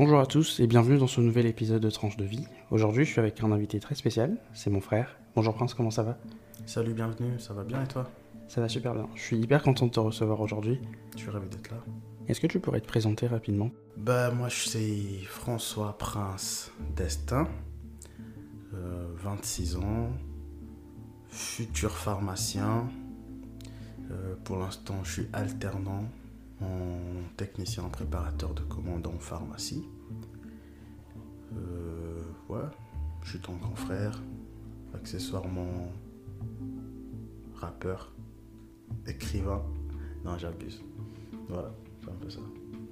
Bonjour à tous et bienvenue dans ce nouvel épisode de Tranche de vie. Aujourd'hui, je suis avec un invité très spécial, c'est mon frère. Bonjour Prince, comment ça va? Salut, bienvenue, ça va bien et toi? Ça va super bien. Je suis hyper content de te recevoir aujourd'hui. Je suis ravi d'être là? Est-ce que tu pourrais te présenter rapidement? Bah, moi, je suis François Prince d'Estaing, euh, 26 ans, futur pharmacien. Euh, pour l'instant, je suis alternant en technicien en préparateur de commandes en pharmacie. Euh, ouais, je suis ton grand frère, accessoirement rappeur, écrivain. Non, j'abuse. Voilà, c'est un peu ça.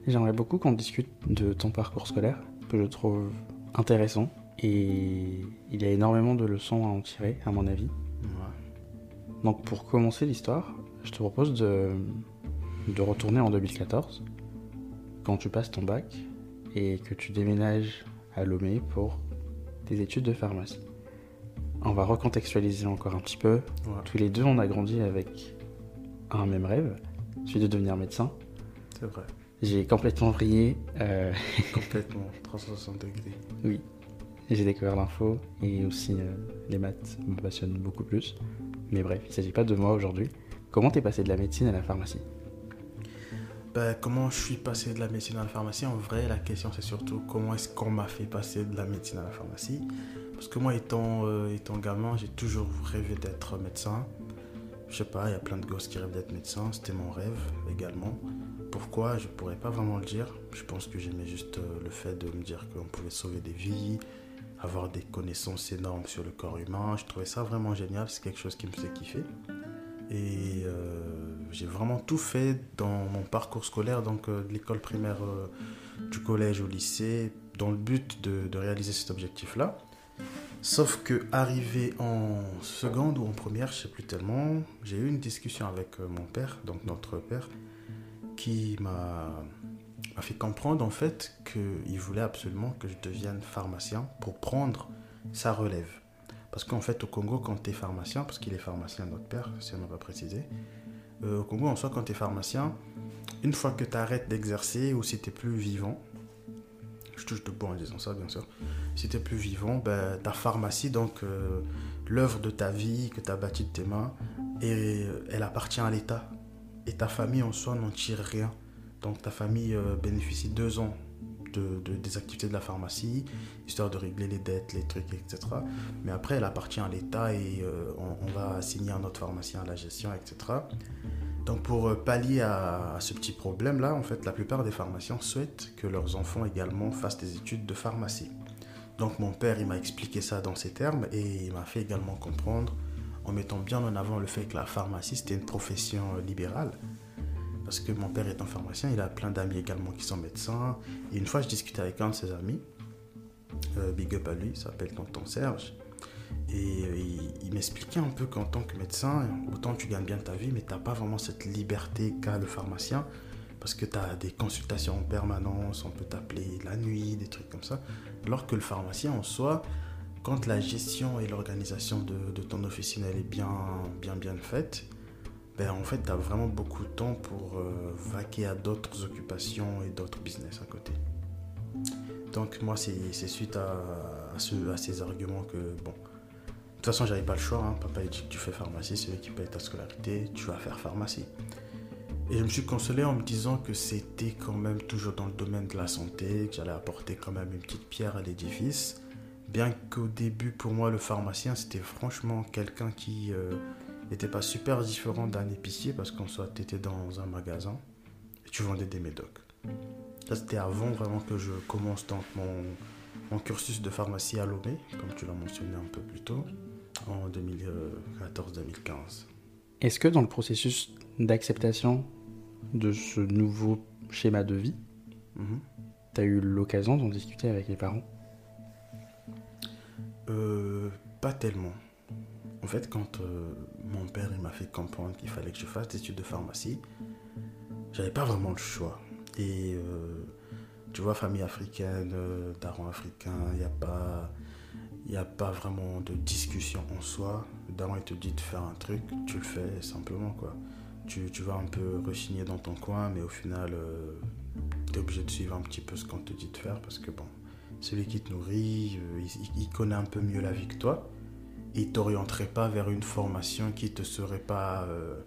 J'aimerais beaucoup qu'on discute de ton parcours scolaire, que je trouve intéressant. Et il y a énormément de leçons à en tirer, à mon avis. Ouais. Donc pour commencer l'histoire, je te propose de, de retourner en 2014, quand tu passes ton bac et que tu déménages à Lomé pour tes études de pharmacie. On va recontextualiser encore un petit peu. Ouais. Tous les deux, on a grandi avec un même rêve, celui de devenir médecin. C'est vrai. J'ai complètement vrillé. euh, Complètement. 360 degrés. oui, j'ai découvert l'info et aussi euh, les maths me passionnent beaucoup plus. Mais bref, il ne s'agit pas de moi aujourd'hui. Comment t'es passé de la médecine à la pharmacie? Ben, comment je suis passé de la médecine à la pharmacie? En vrai, la question c'est surtout comment est-ce qu'on m'a fait passer de la médecine à la pharmacie? Parce que moi, étant, euh, étant gamin, j'ai toujours rêvé d'être médecin. Je sais pas, il y a plein de gosses qui rêvent d'être médecin. C'était mon rêve également. Pourquoi? Je pourrais pas vraiment le dire. Je pense que j'aimais juste euh, le fait de me dire qu'on pouvait sauver des vies, avoir des connaissances énormes sur le corps humain. Je trouvais ça vraiment génial. C'est quelque chose qui me faisait kiffer. Et euh, j'ai vraiment tout fait dans mon parcours scolaire, donc euh, de l'école primaire, euh, du collège au lycée, dans le but de, réaliser cet objectif-là. Sauf que arrivé en seconde ou en première, je sais plus tellement, j'ai eu une discussion avec mon père, donc notre père, qui m'a fait comprendre en fait qu'il voulait absolument que je devienne pharmacien pour prendre sa relève. Parce qu'en fait, au Congo, quand tu es pharmacien, parce qu'il est pharmacien, notre père, si on n'a pas précisé, euh, au Congo, en soi, quand tu es pharmacien, une fois que tu arrêtes d'exercer ou si tu plus vivant, je touche de bon en disant ça, bien sûr, si tu plus vivant, ben, ta pharmacie, donc euh, l'œuvre de ta vie que tu as bâtie de tes mains, et, elle appartient à l'État. Et ta famille en soi n'en tire rien. Donc ta famille euh, bénéficie deux ans de, de- des activités de la pharmacie, histoire de régler les dettes, les trucs, etc. Mais après, elle appartient à l'État et euh, on, on va assigner un autre pharmacien à la gestion, etc. Donc pour euh, pallier à, à ce petit problème-là, en fait, la plupart des pharmaciens souhaitent que leurs enfants également fassent des études de pharmacie. Donc mon père, il m'a expliqué ça dans ces termes et il m'a fait également comprendre, en mettant bien en avant le fait que la pharmacie, c'était une profession euh, libérale. Parce que mon père est un pharmacien, il a plein d'amis également qui sont médecins. Et une fois, je discutais avec un de ses amis, euh, big up à lui, il s'appelle Tonton Serge. Et euh, il, m'expliquait un peu qu'en tant que médecin, autant tu gagnes bien ta vie, mais tu n'as pas vraiment cette liberté qu'a le pharmacien. Parce que tu as des consultations en permanence, on peut t'appeler la nuit, des trucs comme ça. Alors que le pharmacien en soi, quand la gestion et l'organisation de, de ton officine elle est bien, bien, bien faite, ben en fait, tu as vraiment beaucoup de temps pour euh, vaquer à d'autres occupations et d'autres business à côté. Donc moi, c'est suite à, ce- à ces arguments que, bon, de toute façon, j'avais pas le choix. hein. Papa il dit que tu fais pharmacie, c'est lui qui paye ta scolarité, tu vas faire pharmacie. Et je me suis consolé en me disant que c'était quand même toujours dans le domaine de la santé, que j'allais apporter quand même une petite pierre à l'édifice. Bien qu'au début, pour moi, le pharmacien, c'était franchement quelqu'un qui euh, n'était pas super différent d'un épicier, parce qu'en soit, tu étais dans un magasin et tu vendais des médocs. Ça, c'était avant vraiment que je commence donc mon, mon cursus de pharmacie à Lomé, comme tu l'as mentionné un peu plus tôt, en 2014-2015. Est-ce que dans le processus d'acceptation de ce nouveau schéma de vie, Mhm. tu as eu l'occasion d'en discuter avec les parents? Euh, pas tellement. En fait, quand euh, mon père m'a fait comprendre qu'il fallait que je fasse des études de pharmacie, j'avais pas vraiment le choix. Et euh, tu vois, famille africaine, euh, daron africain, il n'y a pas. A pas vraiment de discussion en soi. Le daron, il te dit de faire un truc, tu le fais simplement, quoi. Tu, tu vas un peu rechigner dans ton coin, mais au final, tu es obligé de suivre un petit peu ce qu'on te dit de faire parce que bon, celui qui te nourrit, il, connaît un peu mieux la vie que toi. Il t'orienterait pas vers une formation qui te serait pas euh,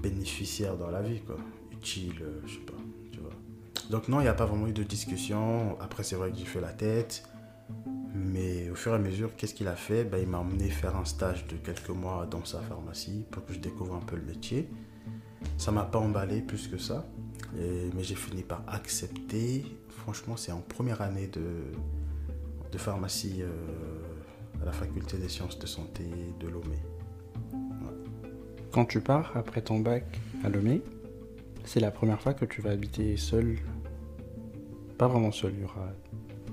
bénéficiaire dans la vie, quoi. Utile, euh, je sais pas, tu vois. Donc non, il n'y a pas vraiment eu de discussion. Après, c'est vrai que j'ai fait la tête. Mais au fur et à mesure, qu'est-ce qu'il a fait? Ben, Il m'a emmené faire un stage de quelques mois dans sa pharmacie pour que je découvre un peu le métier. Ça m'a pas emballé plus que ça, mais j'ai fini par accepter. Franchement, c'est en première année de, de pharmacie euh, à la faculté des sciences de santé de Lomé. Quand tu pars après ton bac à Lomé, c'est la première fois que tu vas habiter seul. Pas vraiment seul, il y aura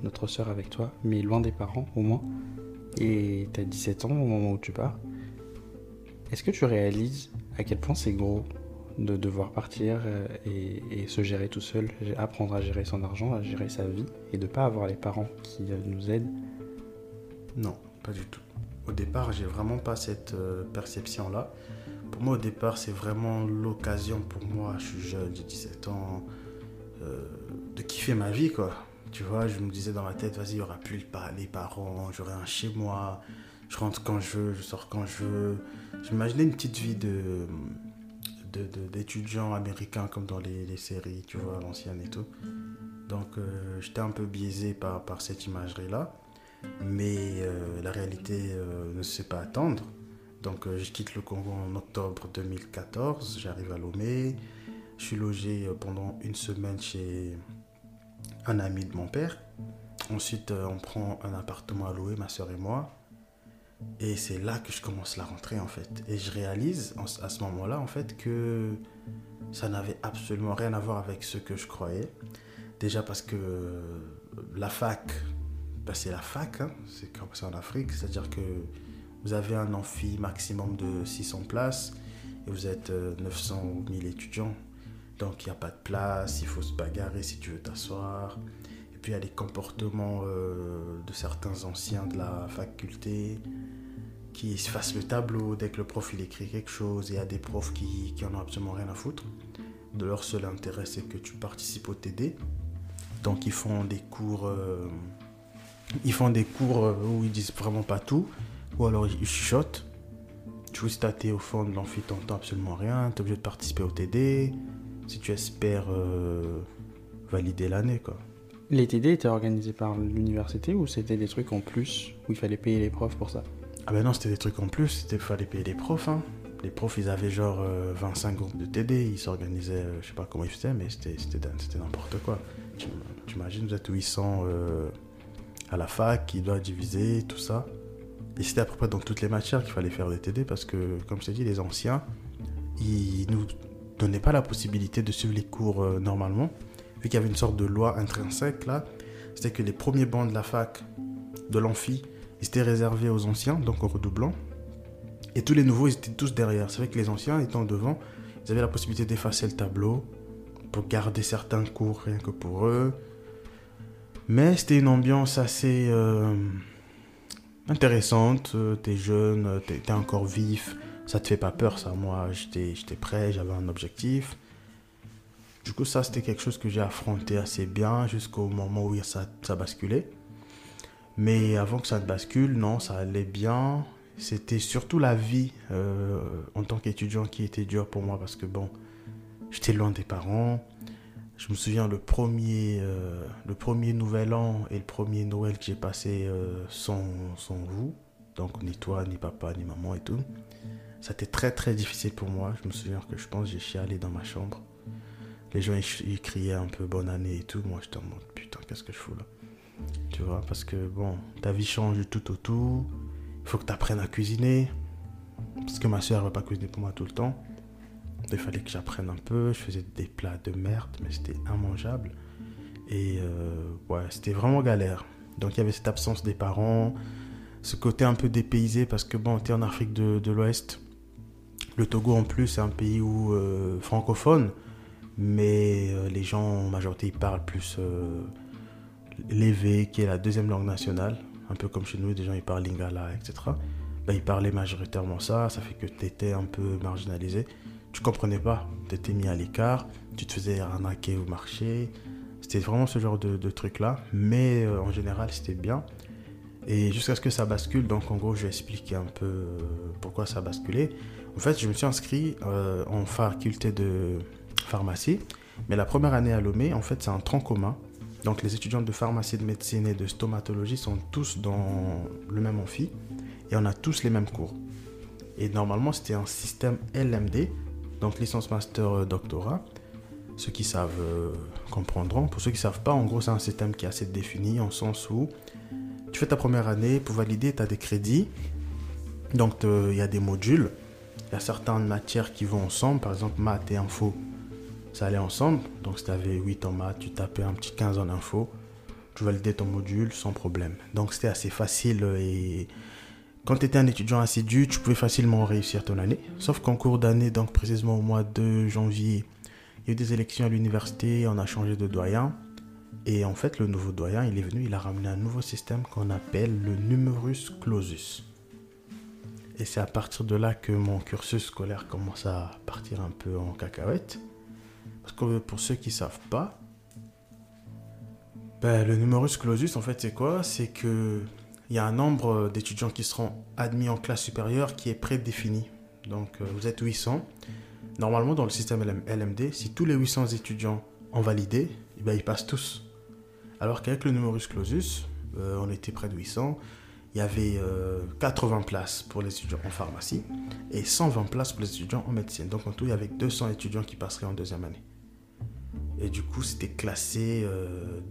notre soeur avec toi, mais loin des parents au moins. Et tu as 17 ans au moment où tu pars. Est-ce que tu réalises à quel point c'est gros de devoir partir euh, et, se gérer tout seul, apprendre à gérer son argent, à gérer sa vie et de ne pas avoir les parents qui euh, nous aident? Non, pas du tout. Au départ, j'ai vraiment pas cette euh, perception-là. Pour moi, au départ, c'est vraiment l'occasion pour moi, je suis jeune, j'ai 17 ans, de kiffer ma vie, quoi. Tu vois, je me disais dans ma tête, vas-y, il n'y aura plus les parents, j'aurai un chez moi, je rentre quand je veux, je sors quand je veux. J'imaginais une petite vie de d'étudiants comme dans les, séries, tu vois, l'ancienne et tout. Donc euh, j'étais un peu biaisé par, par cette imagerie-là. Mais euh, la réalité euh, ne se sait pas attendre. Donc je quitte le Congo en octobre 2014, j'arrive à Lomé. Je suis logé pendant une semaine chez un ami de mon père. Ensuite, on prend un appartement à louer, ma soeur et moi. Et c'est là que je commence la rentrée en fait. Et je réalise à ce moment-là en fait que ça n'avait absolument rien à voir avec ce que je croyais. Déjà parce que la fac, bah, c'est la fac, hein. c'est comme ça en Afrique, c'est-à-dire que vous avez un amphi maximum de 600 places et vous êtes 900 euh, ou 1000 étudiants. Donc il n'y a pas de place, il faut se bagarrer si tu veux t'asseoir. Et puis il y a les comportements euh, de certains anciens de la faculté qui se fassent le tableau dès que le prof il écrit quelque chose. Il y a des profs qui, qui en ont absolument rien à foutre. De leur seul intérêt, c'est que tu participes au TD. Donc ils font des cours, euh, ils font des cours euh, où ils disent vraiment pas tout, ou alors ils chuchotent. Tu vois, si t'es au fond de l'amphi, t'entends absolument rien. T'es obligé de participer au TD. Si tu espères euh, valider l'année, quoi. Les TD étaient organisés par l'université ou c'était des trucs en plus où il fallait payer les profs pour ça? Ah ben non, c'était des trucs en plus, il fallait payer les profs. Hein. Les profs, ils avaient genre 25 euh, groupes de TD, ils s'organisaient, euh, je sais pas comment ils faisaient, mais c'était n'importe quoi. Tu, imagines, vous êtes 800 euh, la fac, qui doit diviser, tout ça. Et c'était à peu près dans toutes les matières qu'il fallait faire des TD parce que, comme je t'ai dit, les anciens, ils nous donnaient pas la possibilité de suivre les cours normalement, vu qu'il y avait une sorte de loi intrinsèque là. C'était que les premiers bancs de la fac, de l'amphi, étaient réservés aux anciens, donc aux redoublants. Et tous les nouveaux, ils étaient tous derrière. C'est vrai que les anciens étant devant, ils avaient la possibilité d'effacer le tableau pour garder certains cours rien que pour eux. Mais c'était une ambiance assez euh, intéressante. T'es jeune, t'es encore vif. Ça te fait pas peur, ça. Moi, j'étais prêt, j'avais un objectif. Du coup, ça, c'était quelque chose que j'ai affronté assez bien jusqu'au moment où ça, ça basculait. Mais avant que ça ne bascule, non, ça allait bien. C'était surtout la vie euh, en tant qu'étudiant qui était dur pour moi parce que bon, j'étais loin des parents. Je me souviens le premier, euh, le premier nouvel an et le premier Noël que j'ai passé euh, sans, vous. Donc ni toi, ni papa, ni maman et tout. Ça a très très difficile pour moi. Je me souviens que je pense j'ai chialé dans ma chambre. Les gens ils, criaient un peu bonne année et tout. Moi j'étais en mode putain qu'est-ce que je fous là? Tu vois, parce que bon, ta vie change tout au tout. Il faut que tu apprennes à cuisiner. Parce que ma soeur ne va pas cuisiner pour moi tout le temps. Il fallait que j'apprenne un peu. Je faisais des plats de merde, mais c'était immangeable. Et euh, ouais, c'était vraiment galère. Donc il y avait cette absence des parents, ce côté un peu dépaysé parce que bon, tu es en Afrique de, l'Ouest. Le Togo en plus, c'est un pays où euh, francophone, mais euh, les gens en majorité ils parlent plus l'évé, qui est la deuxième langue nationale, un peu comme chez nous, des gens ils parlent lingala, etc. Ben, ils parlaient majoritairement ça, ça fait que tu étais un peu marginalisé. Tu comprenais pas. Tu étais mis à l'écart, tu te faisais arnaquer au marché. C'était vraiment ce genre de, truc-là. Mais euh, en général, c'était bien. Et jusqu'à ce que ça bascule, donc en gros, je vais expliquer un peu euh, pourquoi ça a basculé. En fait, je me suis inscrit euh, en faculté de pharmacie. Mais la première année à Lomé, en fait, c'est un tronc commun. Donc les étudiants de pharmacie, de médecine et de stomatologie sont tous dans le même amphi. Et on a tous les mêmes cours. Et normalement, c'était un système LMD, donc licence, master, euh, doctorat. Ceux qui savent euh, comprendront. Pour ceux qui ne savent pas, en gros, c'est un système qui est assez défini en sens où tu fais ta première année, pour valider, tu as des crédits. Donc, il y a des modules. Il y a certaines matières qui vont ensemble. Par exemple, maths et info, ça allait ensemble. Donc, si tu avais 8 en maths, tu tapais un petit 15 en info. Tu validais ton module sans problème. Donc, c'était assez facile et quand tu étais un étudiant assidu, tu pouvais facilement réussir ton année. Sauf qu'en cours d'année, donc précisément au mois de janvier, il y a eu des élections à l'université, on a changé de doyen. Et en fait, le nouveau doyen, il est venu, il a ramené un nouveau système qu'on appelle le numerus clausus. Et c'est à partir de là que mon cursus scolaire commence à partir un peu en cacahuète. Parce que pour ceux qui ne savent pas, ben, le numerus clausus, en fait, c'est quoi? C'est que il y a un nombre d'étudiants qui seront admis en classe supérieure qui est prédéfini. Donc euh, vous êtes 800. Normalement, dans le système LMD, si tous les 800 étudiants ont validé, eh ben, ils passent tous. Alors qu'avec le numerus clausus, euh, on était près de 800. Il y avait 80 euh, places pour les étudiants en pharmacie et 120 places pour les étudiants en médecine. Donc en tout, il y avait 200 étudiants qui passeraient en deuxième année. Et du coup, c'était classé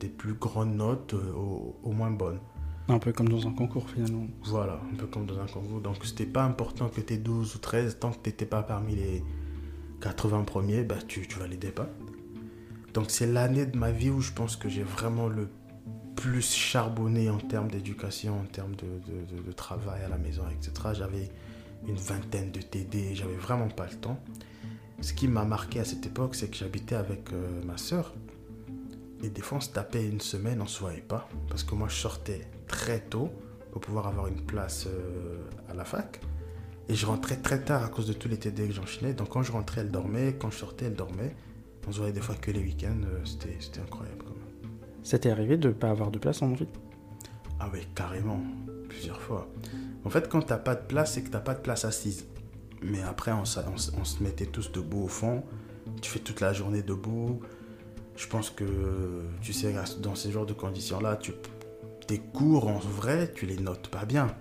des plus grandes notes aux moins bonnes. Un peu comme dans un concours finalement. Voilà, un peu comme dans un concours. Donc c'était pas important que tu aies 12 ou 13, tant que tu n'étais pas parmi les 80 premiers, bah, tu ne validais pas. Donc c'est l'année de ma vie où je pense que j'ai vraiment le plus charbonné en termes d'éducation, en termes de, travail à la maison, etc. J'avais une vingtaine de TD, j'avais vraiment pas le temps. Ce qui m'a marqué à cette époque, c'est que j'habitais avec euh, ma soeur. Et des fois, on se tapait une semaine, on ne se voyait pas. Parce que moi, je sortais très tôt pour pouvoir avoir une place euh, à la fac. Et je rentrais très tard à cause de tous les TD que j'enchaînais. Donc quand je rentrais, elle dormait. Quand je sortais, elle dormait. On se voyait des fois que les week-ends. Euh, c'était, incroyable. Ça t'est arrivé de ne pas avoir de place en vie Ah oui, carrément. Plusieurs fois. En fait, quand t'as pas de place, c'est que t'as pas de place assise. Mais après, on, on, on, se mettait tous debout au fond. Tu fais toute la journée debout. Je pense que, tu sais, dans ces genres de conditions-là, tu tes cours en vrai, tu les notes pas bien.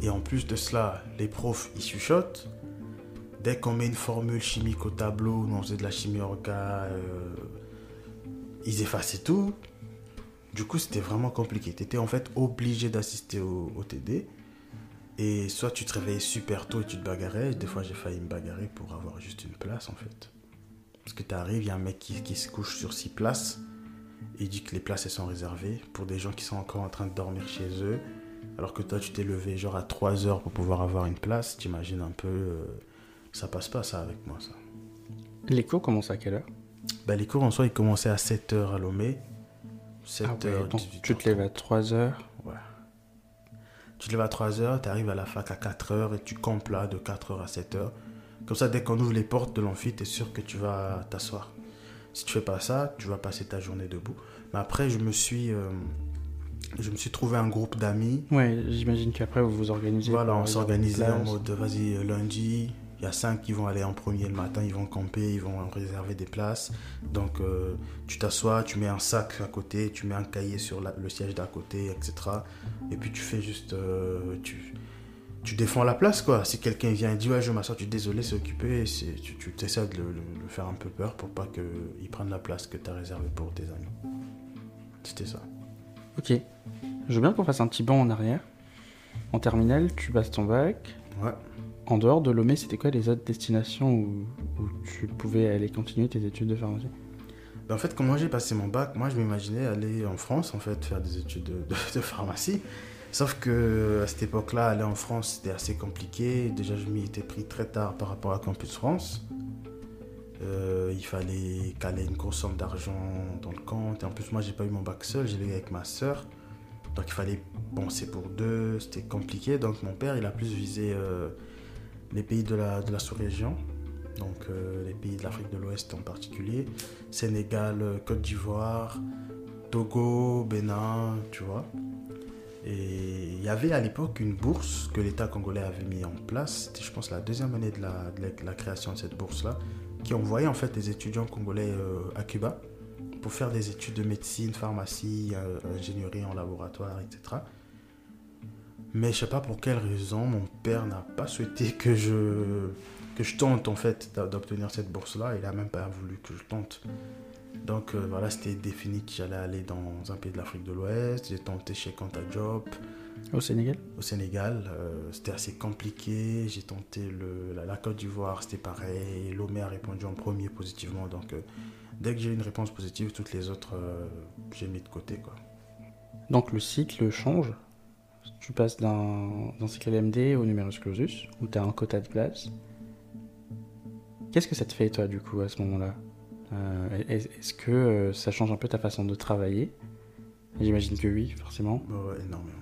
Et en plus de cela, les profs, ils chuchotent. Dès qu'on met une formule chimique au tableau, nous on faisait de la chimie orga, euh, ils effaçaient tout. Du coup, c'était vraiment compliqué. Tu étais en fait obligé d'assister au, TD. Et soit tu te réveillais super tôt et tu te bagarrais. Des fois, j'ai failli me bagarrer pour avoir juste une place en fait. Parce que tu arrives, il y a un mec qui, qui se couche sur six places il dit que les places elles sont réservées pour des gens qui sont encore en train de dormir chez eux. Alors que toi, tu t'es levé genre à 3 heures pour pouvoir avoir une place. T'imagines un peu. Euh, ça passe pas ça avec moi, ça. Les cours commencent à quelle heure? Bah, Les cours en soi, ils commençaient à 7 heures à Lomé. 7 ah heures, tu te lèves à 3 heures Ouais. Tu te lèves à 3 heures, tu arrives à la fac à 4 heures et tu campes là de 4 heures à 7 heures. Comme ça, dès qu'on ouvre les portes de l'amphi, tu es sûr que tu vas t'asseoir. Si tu fais pas ça, tu vas passer ta journée debout. Mais après, je me suis, euh, je me suis trouvé un groupe d'amis. Ouais, j'imagine qu'après vous vous organisez. Voilà, on s'organisait en mode vas-y lundi. Il y a cinq qui vont aller en premier le matin, ils vont camper, ils vont réserver des places. Donc euh, tu t'assois, tu mets un sac à côté, tu mets un cahier sur le siège d'à côté, etc. Et puis tu fais juste, euh, tu, tu défends la place, quoi. Si quelqu'un vient et dit, ouais, je m'assois, tu es désolé, c'est occupé, tu, tu essaies de le, faire un peu peur pour pas qu'il prenne la place que tu as réservée pour tes amis. C'était ça. Ok. Je veux bien qu'on fasse un petit banc en arrière. En terminale, tu passes ton bac. Ouais. En dehors de Lomé, c'était quoi les autres destinations où, tu pouvais aller continuer tes études de pharmacie? Ben, En fait, quand moi j'ai passé mon bac, moi je m'imaginais aller en France, en fait, faire des études de pharmacie. Sauf que à cette époque-là, aller en France, c'était assez compliqué. Déjà, je m'y étais pris très tard par rapport à Campus France. Euh, il fallait caler une grosse somme d'argent dans le compte. Et en plus, moi, j'ai pas eu mon bac seul, j'ai eu avec ma soeur. Donc, il fallait penser pour deux. C'était compliqué. Donc, mon père, il a plus visé euh, les pays de la, sous-région. donc euh, les pays de l'Afrique de l'Ouest en particulier, Sénégal, Côte d'Ivoire, Togo, Bénin, tu vois. Et il y avait à l'époque une bourse que l'État congolais avait mis en place, c'était je pense la deuxième année de la, création de cette bourse-là, qui envoyait en fait des étudiants congolais euh, à Cuba pour faire des études de médecine, pharmacie, euh, ingénierie en laboratoire, etc. Mais je sais pas pour quelle raison, mon père n'a pas souhaité que je, que je tente en fait d'obtenir cette bourse-là. Il a même pas voulu que je tente. Donc euh, voilà, c'était défini que j'allais aller dans un pays de l'Afrique de l'Ouest. J'ai tenté chez Quanta Job Au Sénégal? Au Sénégal. euh, c'était assez compliqué. J'ai tenté le, la, la Côte d'Ivoire, c'était pareil. Lomé a répondu en premier positivement. Donc euh, dès que j'ai eu une réponse positive, toutes les autres, j'ai mis de côté. Quoi. Donc le cycle change. Tu passes d'un cycle LMD au numerus clausus, où tu as un quota de place. Qu'est-ce que ça te fait, toi, du coup, à ce moment-là? Est-ce que euh, ça change un peu ta façon de travailler? J'imagine que oui, forcément. Ouais, énormément.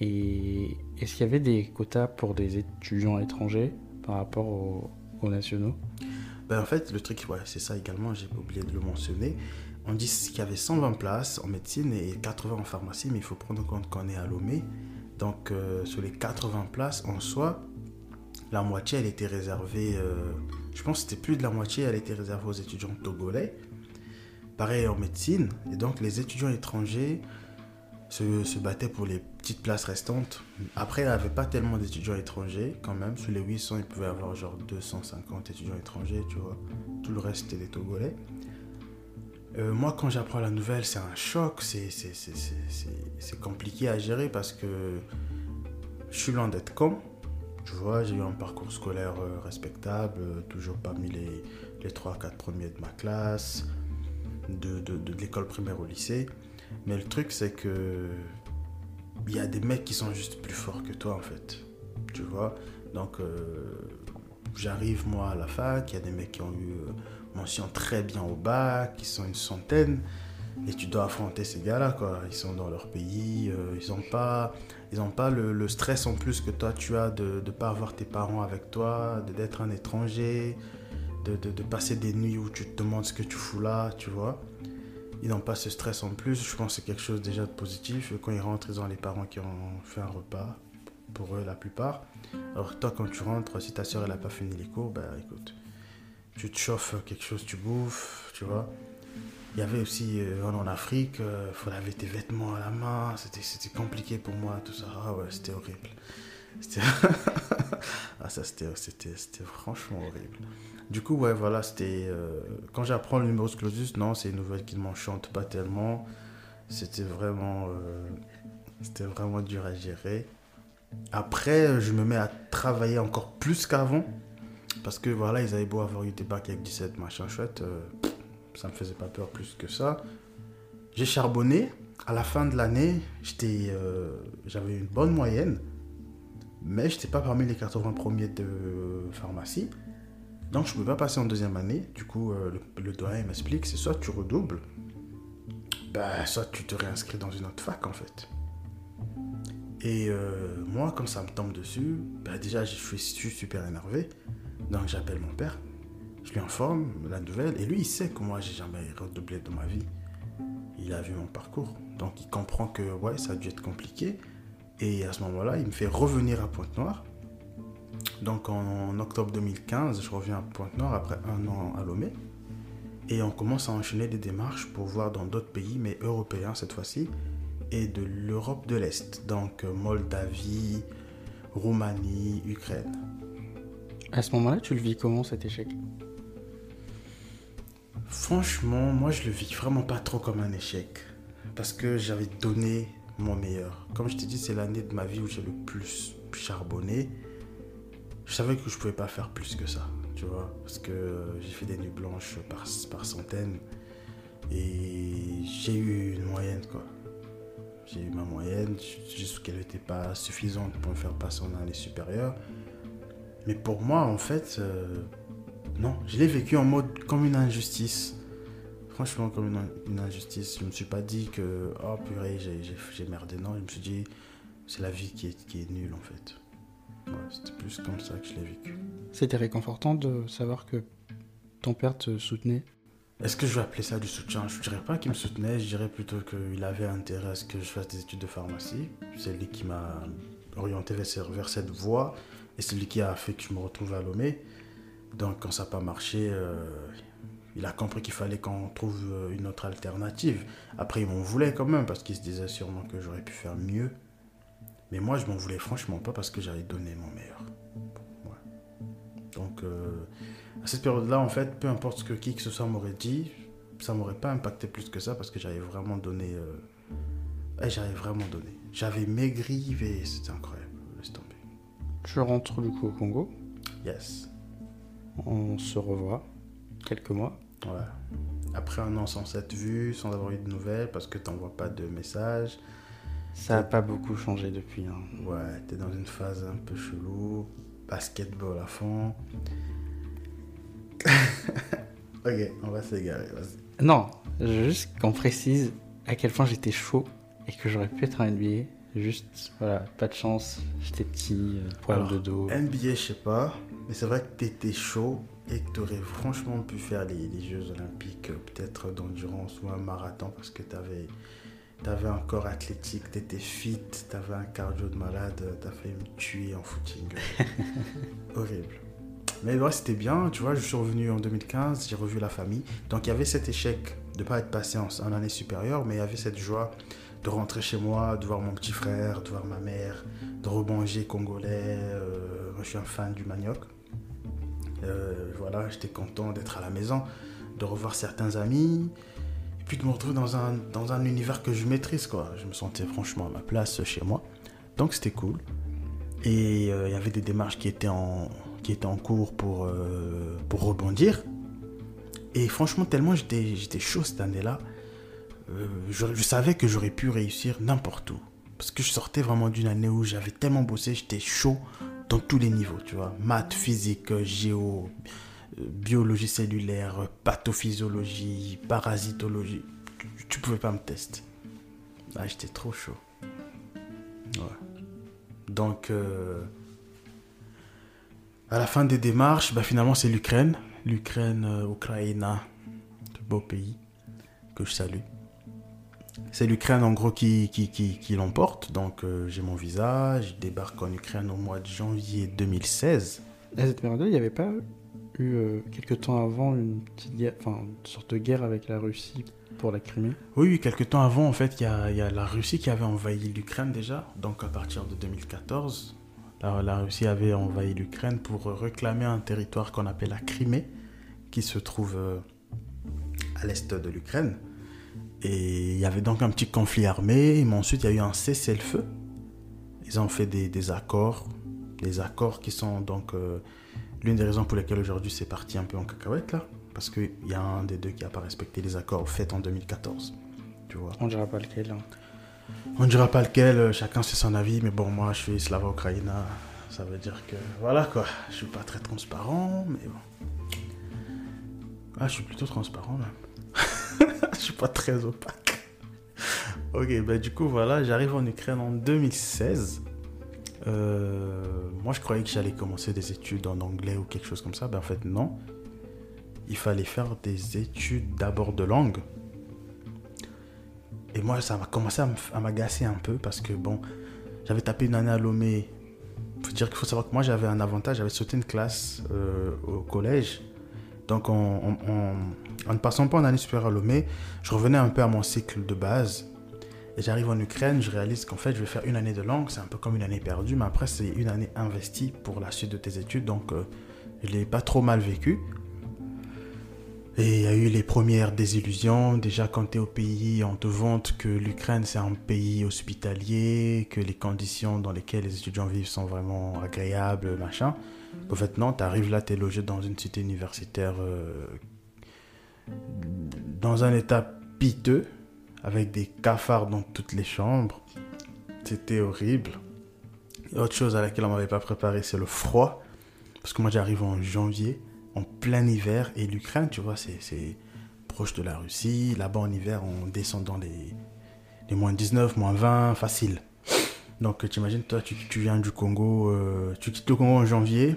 Et est-ce qu'il y avait des quotas pour des étudiants étrangers par rapport aux, aux nationaux? Ben, en fait, le truc, ouais, c'est ça également, j'ai oublié de le mentionner. On dit qu'il y avait 120 places en médecine et 80 en pharmacie, mais il faut prendre en compte qu'on est à Lomé. Donc, euh, sur les 80 places en soi, la moitié, elle était réservée, euh, je pense que c'était plus de la moitié, elle était réservée aux étudiants togolais. Pareil en médecine. Et donc, les étudiants étrangers se, se battaient pour les petites places restantes. Après, il n'y avait pas tellement d'étudiants étrangers quand même. Sur les 800, il pouvait y avoir genre 250 étudiants étrangers, tu vois. Tout le reste, c'était des Togolais. Euh, moi, quand j'apprends la nouvelle, c'est un choc. C'est- compliqué à gérer parce que je suis loin d'être con. Tu vois, j'ai eu un parcours scolaire euh, respectable, euh, toujours parmi les, les 3-4 premiers de ma classe, de, de, de l'école primaire au lycée. Mais le truc, c'est que il y a des mecs qui sont juste plus forts que toi, en fait. Tu vois? Donc, euh, j'arrive, moi, à la fac, il y a des mecs qui ont eu mention très bien au bac, qui sont une centaine. Et tu dois affronter ces gars-là, quoi. Ils sont dans leur pays, ils n'ont pas, ils ont pas le, stress en plus que toi tu as de ne pas avoir tes parents avec toi, d'être un étranger, de, de- passer des nuits où tu te demandes ce que tu fous là, tu vois. Ils n'ont pas ce stress en plus. Je pense que c'est quelque chose déjà de positif. Quand ils rentrent, ils ont les parents qui ont fait un repas, pour eux la plupart. Alors toi, quand tu rentres, si ta soeur elle n'a pas fini les cours, bah écoute, tu te chauffes quelque chose, tu bouffes, tu vois. Il y avait aussi, euh, en Afrique, il faut laver tes vêtements à la main. C'était compliqué pour moi, tout ça. Ah ouais, c'était horrible. Ah, ça, c'était franchement horrible. Du coup, ouais, voilà, c'était. euh, quand j'apprends le numéro clausus, non, c'est une nouvelle qui ne m'enchante pas tellement. C'était vraiment. euh, c'était vraiment dur à gérer. Après, je me mets à travailler encore plus qu'avant. Parce que voilà, ils avaient beau avoir eu des bacs avec 17 machin chouette. euh, ça me faisait pas peur plus que ça. J'ai charbonné. À la fin de l'année, j'étais, euh, j'avais une bonne moyenne. Mais je n'étais pas parmi les 80 premiers de pharmacie. Donc je ne pouvais pas passer en deuxième année. Du coup, euh, le, le doyen m'explique, c'est soit tu redoubles, bah, soit tu te réinscris dans une autre fac en fait. Et euh, moi, quand ça me tombe dessus, bah, déjà je suis super énervé. Donc j'appelle mon père, je lui informe la nouvelle. Et lui, il sait que moi, j'ai jamais redoublé dans ma vie. Il a vu mon parcours. Donc il comprend que ouais, ça a dû être compliqué. Et à ce moment-là, il me fait revenir à Pointe-Noire. Donc en, en octobre 2015, je reviens à Pointe-Noire après un an à Lomé. Et on commence à enchaîner des démarches pour voir dans d'autres pays, mais européens cette fois-ci, et de l'Europe de l'Est. Donc euh, Moldavie, Roumanie, Ukraine. À ce moment-là, tu le vis comment cet échec? Franchement, moi je le vis vraiment pas trop comme un échec. Parce que j'avais donné mon meilleur. Comme je t'ai dit, c'est l'année de ma vie où j'ai le plus charbonné. Je savais que je pouvais pas faire plus que ça, tu vois. Parce que j'ai fait des nuits blanches par, par centaines. Et j'ai eu une moyenne, quoi. J'ai eu ma moyenne, juste qu'elle n'était pas suffisante pour me faire passer en année supérieure. Mais pour moi, en fait, euh, non, je l'ai vécu en mode comme une injustice. Franchement, comme une, une injustice. Je me suis pas dit que, oh purée, j'ai- merdé. Non, je me suis dit, c'est la vie qui est, qui est nulle en fait. Ouais. c'était plus comme ça que je l'ai vécu. C'était réconfortant de savoir que ton père te soutenait Est-ce que je vais appeler ça du soutien? Je dirais pas qu'il me soutenait, je dirais plutôt qu'il avait intérêt à ce que je fasse des études de pharmacie. C'est lui qui m'a orienté vers, vers cette voie et c'est lui qui a fait que je me retrouve à Lomé. Donc quand ça n'a pas marché, euh, il a compris qu'il fallait qu'on trouve euh, une autre alternative. Après, il m'en voulait quand même parce qu'il se disait sûrement que j'aurais pu faire mieux. Mais moi, je m'en voulais franchement pas parce que j'avais donné mon meilleur. Ouais. Donc, euh, à cette période-là, en fait, peu importe ce que qui que ce soit m'aurait dit, ça m'aurait pas impacté plus que ça parce que j'avais vraiment donné. euh, j'avais vraiment donné. J'avais maigri et c'était incroyable. Laisse tomber. Je rentre du coup au Congo. Yes. On se revoit quelques mois. Ouais. Après un an sans cette vue, sans avoir eu de nouvelles, parce que t'envoies pas de messages. Ça n'a pas beaucoup changé depuis. hein. Ouais, t'es dans une phase un peu chelou. Basketball à fond. ok, on va s'égarer, vas-y. Non, juste qu'on précise à quel point j'étais chaud et que j'aurais pu être un NBA. Juste, voilà, pas de chance. J'étais petit, euh, poil de dos. NBA, je sais pas, mais c'est vrai que t'étais chaud et que t'aurais franchement pu faire les, les Jeux Olympiques, euh, peut-être d'endurance ou un marathon, parce que t'avais avais un corps athlétique, t'étais fit, t'avais un cardio de malade, euh, t'as failli me tuer en footing. Horrible. Mais ouais, c'était bien, tu vois, je suis revenu en 2015, j'ai revu la famille. Donc il y avait cet échec de pas être passé en, en année supérieure, mais il y avait cette joie de rentrer chez moi, de voir mon petit frère, de voir ma mère, de remanger congolais. euh, moi, je suis un fan du manioc. Euh, voilà, j'étais content d'être à la maison, de revoir certains amis, et puis de me retrouver dans un, dans un univers que je maîtrise, quoi. Je me sentais franchement à ma place chez moi. Donc c'était cool. Et euh, il y avait des démarches qui étaient en, qui étaient en cours pour, euh, pour rebondir. Et franchement, tellement j'étais chaud cette année-là, je savais que j'aurais pu réussir n'importe où. Parce que je sortais vraiment d'une année où j'avais tellement bossé, j'étais chaud dans tous les niveaux, tu vois. Maths, physique, géo, biologie cellulaire, pathophysiologie, parasitologie. Tu, pouvais pas me tester. Ah, j'étais trop chaud. Donc, euh, à la fin des démarches, bah, finalement, c'est l'Ukraine. L'Ukraine, euh, Ukraina, ce beau pays que je salue. C'est l'Ukraine en gros qui, qui, qui, qui l'emporte. Donc euh, j'ai mon visa, je débarque en Ukraine au mois de janvier 2016. À cette période-là, il n'y avait pas eu, euh, quelques temps avant, une petite guerre, enfin, une sorte de guerre avec la Russie pour la Crimée? Oui, oui, quelques temps avant, en fait, il y a, il y a la Russie qui avait envahi l'Ukraine déjà. Donc à partir de 2014, la, la Russie avait envahi l'Ukraine pour réclamer un territoire qu'on appelle la Crimée, qui se trouve euh, à l'est de l'Ukraine. Et il y avait donc un petit conflit armé, mais ensuite il y a eu un cessez-le-feu. Ils ont fait des, des accords, des accords qui sont donc euh, l'une des raisons pour lesquelles aujourd'hui c'est parti un peu en cacahuète là, parce qu'il y a un des deux qui n'a pas respecté les accords faits en 2014. Tu vois. On ne dira pas lequel. hein. On ne dira pas lequel, euh, chacun c'est son avis, mais bon, moi je suis Slava Ukraina, ça veut dire que voilà quoi, je suis pas très transparent, mais bon. Ah, je suis plutôt transparent même. je suis pas très opaque. Ok, bah du coup voilà, j'arrive en Ukraine en 2016. Euh, moi je croyais que j'allais commencer des études en anglais ou quelque chose comme ça, ben en fait non. Il fallait faire des études d'abord de langue. Et moi, ça m'a commencé à m'agacer un peu parce que, bon, j'avais tapé une année à Lomé. faut dire qu'il faut savoir que moi, j'avais un avantage. J'avais sauté une classe euh, au collège. Donc, en- en ne passant pas en année supérieure à Lomé, je revenais un peu à mon cycle de base. Et j'arrive en Ukraine, je réalise qu'en fait, je vais faire une année de langue. C'est un peu comme une année perdue, mais après, c'est une année investie pour la suite de tes études. Donc, euh, je l'ai pas trop mal vécu. Et il y a eu les premières désillusions. Déjà, quand tu es au pays, on te vante que l'Ukraine, c'est un pays hospitalier, que les conditions dans lesquelles les étudiants vivent sont vraiment agréables, machin. En fait, non, tu arrives là, tu logé dans une cité universitaire euh, dans un état piteux, avec des cafards dans toutes les chambres. C'était horrible. Autre chose à laquelle on m'avait pas préparé, c'est le froid. Parce que moi, j'arrive en janvier en plein hiver. Et l'Ukraine, tu vois, c'est proche de la Russie. Là-bas, en hiver, on descend dans les, les moins 19, moins 20, facile. Donc, tu imagines, toi, tu, tu viens du Congo, euh, tu quittes le Congo en janvier,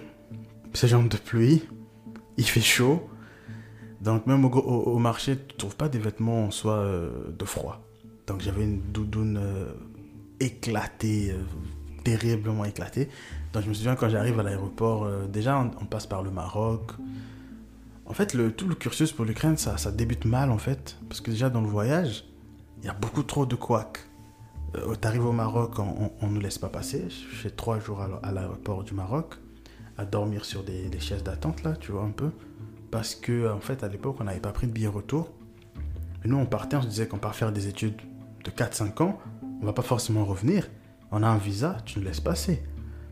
c'est genre de pluie, il fait chaud. Donc, même au, marché, tu trouves pas des vêtements en soi euh, de froid. Donc, j'avais une doudoune euh, éclatée, euh, terriblement éclatée. Donc, je me souviens quand j'arrive à l'aéroport, déjà, on, passe par le Maroc. En fait, tout le cursus pour l'Ukraine, ça, débute mal, en fait. Parce que déjà, dans le voyage, il y a beaucoup trop de couacs. T'arrives au Maroc, on ne nous laisse pas passer. Je fais trois jours à l'aéroport du Maroc, à dormir sur des, des chaises d'attente, là, tu vois, un peu. Parce que, en fait, à l'époque, on n'avait pas pris de billet retour. Et nous, on partait, on se disait qu'on part faire des études de 4-5 ans, on va pas forcément revenir. On a un visa, tu nous laisses passer.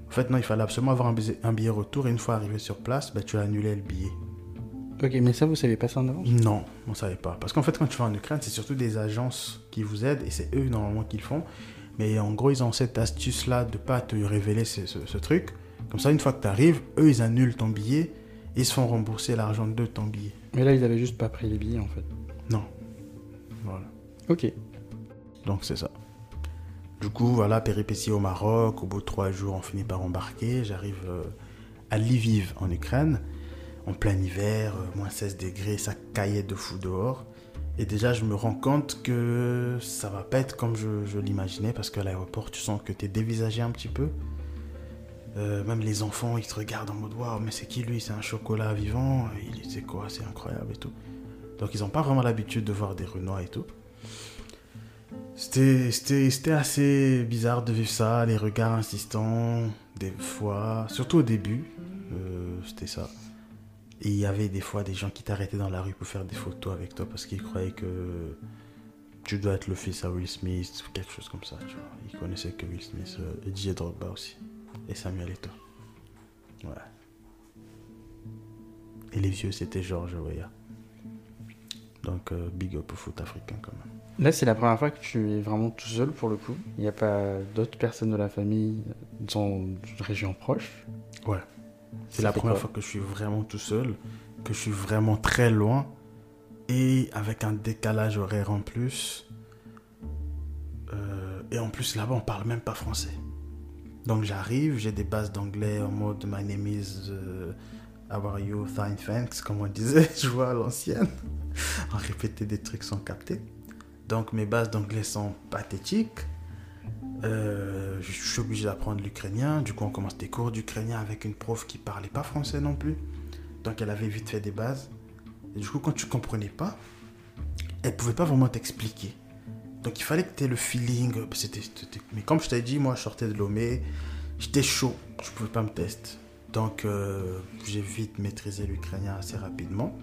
En fait, non, il fallait absolument avoir un billet, un billet retour, et une fois arrivé sur place, bah, tu as annulé le billet. Ok, mais ça, vous savez pas ça en avance? Non, on savait pas. Parce qu'en fait, quand tu vas en Ukraine, c'est surtout des agences qui vous aident et c'est eux normalement qui le font. Mais en gros, ils ont cette astuce-là de pas te révéler ce, ce- ce truc. Comme ça, une fois que tu arrives, eux, ils annulent ton billet et ils se font rembourser l'argent de ton billet. Mais là, ils avaient juste pas pris les billets en fait. Non. Voilà. Ok. Donc, c'est ça. Du coup, voilà, péripétie au Maroc. Au bout de trois jours, on finit par embarquer. J'arrive euh, à Lviv, en Ukraine, en plein hiver, euh, moins 16 degrés, ça caillait de fou dehors. Et déjà, je me rends compte que ça va pas être comme je, je l'imaginais, parce qu'à l'aéroport, tu sens que tu es dévisagé un petit peu. Euh, même les enfants, ils te regardent en mode Waouh, mais c'est qui lui? C'est un chocolat vivant Il c'est quoi? C'est incroyable et tout. Donc, ils n'ont pas vraiment l'habitude de voir des Renois et tout. C'était, assez bizarre de vivre ça, les regards insistants, des fois, surtout au début, euh, c'était ça. Et il y avait des fois des gens qui t'arrêtaient dans la rue pour faire des photos avec toi parce qu'ils croyaient que tu dois être le fils à Will Smith ou quelque chose comme ça. Ils connaissaient que Will Smith euh, et DJ Drogba aussi. Et Samuel Eto'o. Ouais. Et les vieux, c'était Georges Weah. Donc, euh, big up au foot africain quand même. Là, c'est la première fois que tu es vraiment tout seul pour le coup. Il n'y a pas d'autres personnes de la famille dans une région proche? Ouais. C'est la première fois que je suis vraiment tout seul, que je suis vraiment très loin et avec un décalage horaire en plus. Euh, et en plus, là-bas, on parle même pas français. Donc j'arrive, j'ai des bases d'anglais en mode My name is euh, How are you? Fine, thanks, comme on disait, je vois à l'ancienne. on répétait des trucs sans capter. Donc mes bases d'anglais sont pathétiques. Euh, je suis obligé d'apprendre l'ukrainien. Du coup, on commence des cours d'ukrainien avec une prof qui parlait pas français non plus. Donc, elle avait vite fait des bases. Et du coup, quand tu comprenais pas, elle pouvait pas vraiment t'expliquer. Donc, il fallait que tu aies le feeling. C'était- Mais comme je t'ai dit, moi, je sortais de Lomé. J'étais chaud. Je pouvais pas me tester. Donc, euh, j'ai vite maîtrisé l'ukrainien assez rapidement.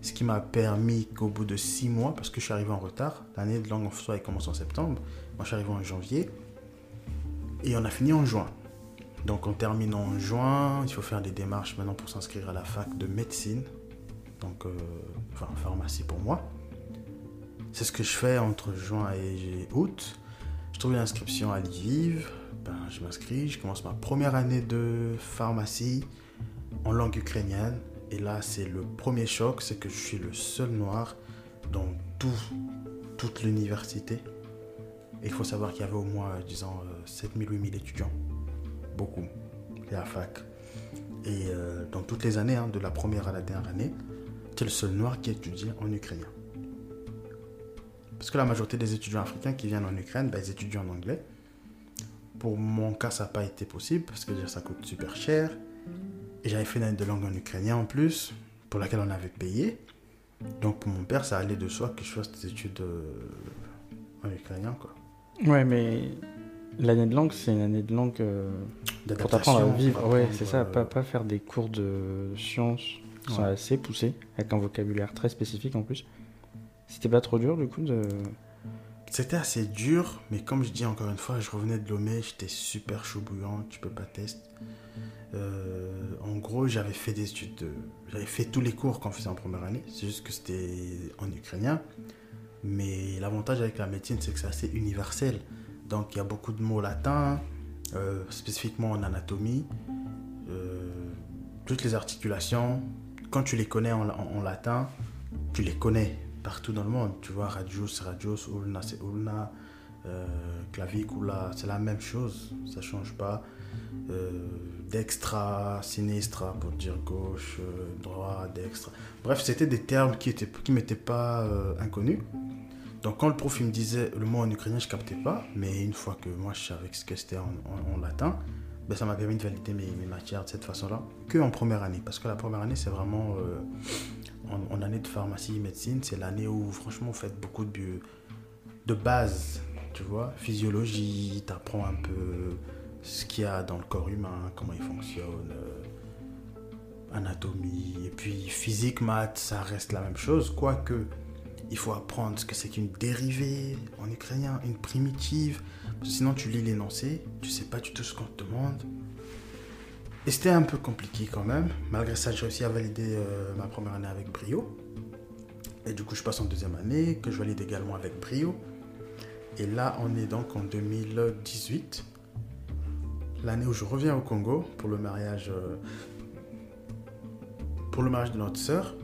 Ce qui m'a permis qu'au bout de six mois, parce que je suis arrivé en retard, l'année de langue en soi, commence en septembre. Moi, je suis arrivé en janvier. Et on a fini en juin. Donc, en terminant en juin, il faut faire des démarches maintenant pour s'inscrire à la fac de médecine. Donc, euh, enfin, pharmacie pour moi. C'est ce que je fais entre juin et août. Je trouve une inscription à Lviv. Ben, je m'inscris. Je commence ma première année de pharmacie en langue ukrainienne. Et là, c'est le premier choc, c'est que je suis le seul noir dans tout, toute l'université. Et il faut savoir qu'il y avait au moins, euh, disons, 7000 8000 étudiants. Beaucoup. Et à fac. Et euh, dans toutes les années, hein, de la première à la dernière année, tu le seul noir qui étudie en ukrainien. Parce que la majorité des étudiants africains qui viennent en Ukraine, ben, ils étudient en anglais. Pour mon cas, ça n'a pas été possible parce que déjà, ça coûte super cher. Et j'avais fait une année de langue en ukrainien en plus, pour laquelle on avait payé. Donc pour mon père, ça allait de soi que je fasse des études euh, en ukrainien, quoi. Ouais, mais l'année de langue, c'est une année de langue euh, pour t'apprendre à vivre. Ouais, c'est ça. euh, Pas, pas faire des cours de sciences qui sont assez poussés, avec un vocabulaire très spécifique en plus. C'était pas trop dur du coup de. C'était assez dur, mais comme je dis encore une fois, je revenais de Lomé, j'étais super chaud bouillant, tu peux pas tester. Euh, en gros, j'avais fait des études, de- j'avais fait tous les cours qu'on faisait en première année, c'est juste que c'était en ukrainien. Mais l'avantage avec la médecine, c'est que c'est assez universel. Donc il y a beaucoup de mots latins, euh, spécifiquement en anatomie. Euh, toutes les articulations, quand tu les connais en latin, tu les connais partout dans le monde. Tu vois, radius, radius, ulna, c'est ulna. Euh, clavicula, c'est la même chose, ça change pas. Euh, dextra, sinistra pour dire gauche, euh, droit, dextre. Bref, c'était des termes qui étaient qui m'étaient pas euh, inconnus. Donc quand le prof me disait le mot en ukrainien, je captais pas, mais une fois que moi je savais ce que c'était en, latin, ben, ça m'a permis de valider mes, mes matières de cette façon-là, que en première année, parce que la première année c'est vraiment en, année de pharmacie médecine, c'est l'année où franchement vous faites beaucoup de base, tu vois, physiologie, tu apprends un peu ce qu'il y a dans le corps humain, comment il fonctionne, euh, anatomie, et puis physique, maths, ça reste la même chose, quoique il faut apprendre ce que c'est qu'une dérivée en ukrainien, une primitive, sinon tu lis l'énoncé, tu sais pas du tout ce qu'on te demande. Et c'était un peu compliqué quand même. Malgré ça, j'ai réussi à valider euh, ma première année avec brio. Et du coup, je passe en deuxième année, que je valide également avec brio. Et là, on est donc en 2018, l'année où je reviens au Congo pour le mariage, euh, pour le mariage de notre sœur.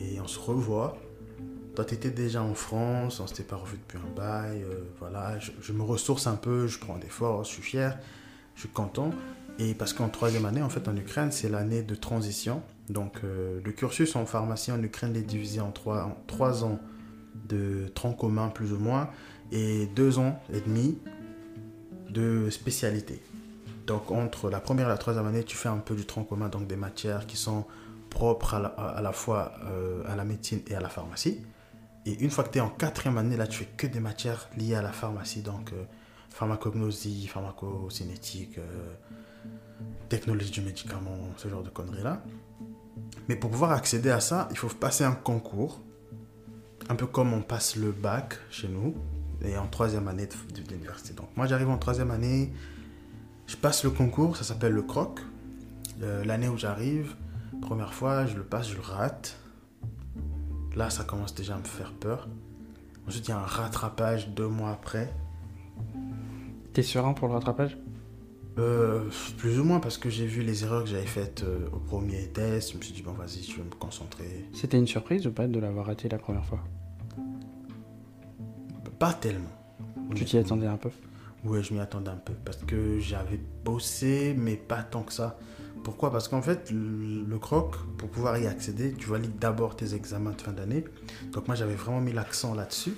Et on se revoit. Toi, tu étais déjà en France, on s'était pas revu depuis un bail. euh, voilà, je, je me ressource un peu, je prends des forces, je suis fier, je suis content. Et parce qu'en troisième année, en fait, en Ukraine, c'est l'année de transition. Donc, euh, le cursus en pharmacie en Ukraine est divisé en trois, trois ans de tronc commun, plus ou moins, et deux ans et demi de spécialité. Donc, entre la première et la troisième année, tu fais un peu du tronc commun, donc des matières qui sont propres à la, fois euh, à la médecine et à la pharmacie. Et une fois que tu es en quatrième année, là, tu fais que des matières liées à la pharmacie, donc euh, pharmacognosie, pharmacocinétique, technologie du médicament, ce genre de conneries-là. Mais pour pouvoir accéder à ça, il faut passer un concours, un peu comme on passe le bac chez nous, et en troisième année de, de l'université. Donc moi, j'arrive en troisième année, je passe le concours, ça s'appelle le croc. Euh, L'année où j'arrive, première fois, je le passe, je le rate. Là, ça commence déjà à me faire peur. Ensuite, il y a un rattrapage deux mois après. T'es serein pour le rattrapage? Euh, plus ou moins parce que j'ai vu les erreurs que j'avais faites euh, au premier test. Je me suis dit, bon, vas-y, je vais me concentrer. C'était une surprise ou pas de l'avoir raté la première fois? Pas tellement. Tu t'y attendais un peu? Ouais, je m'y attendais un peu parce que j'avais bossé, mais pas tant que ça. Pourquoi? Parce qu'en fait, le le croc, pour pouvoir y accéder, tu valides d'abord tes examens de fin d'année. Donc moi, j'avais vraiment mis l'accent là-dessus.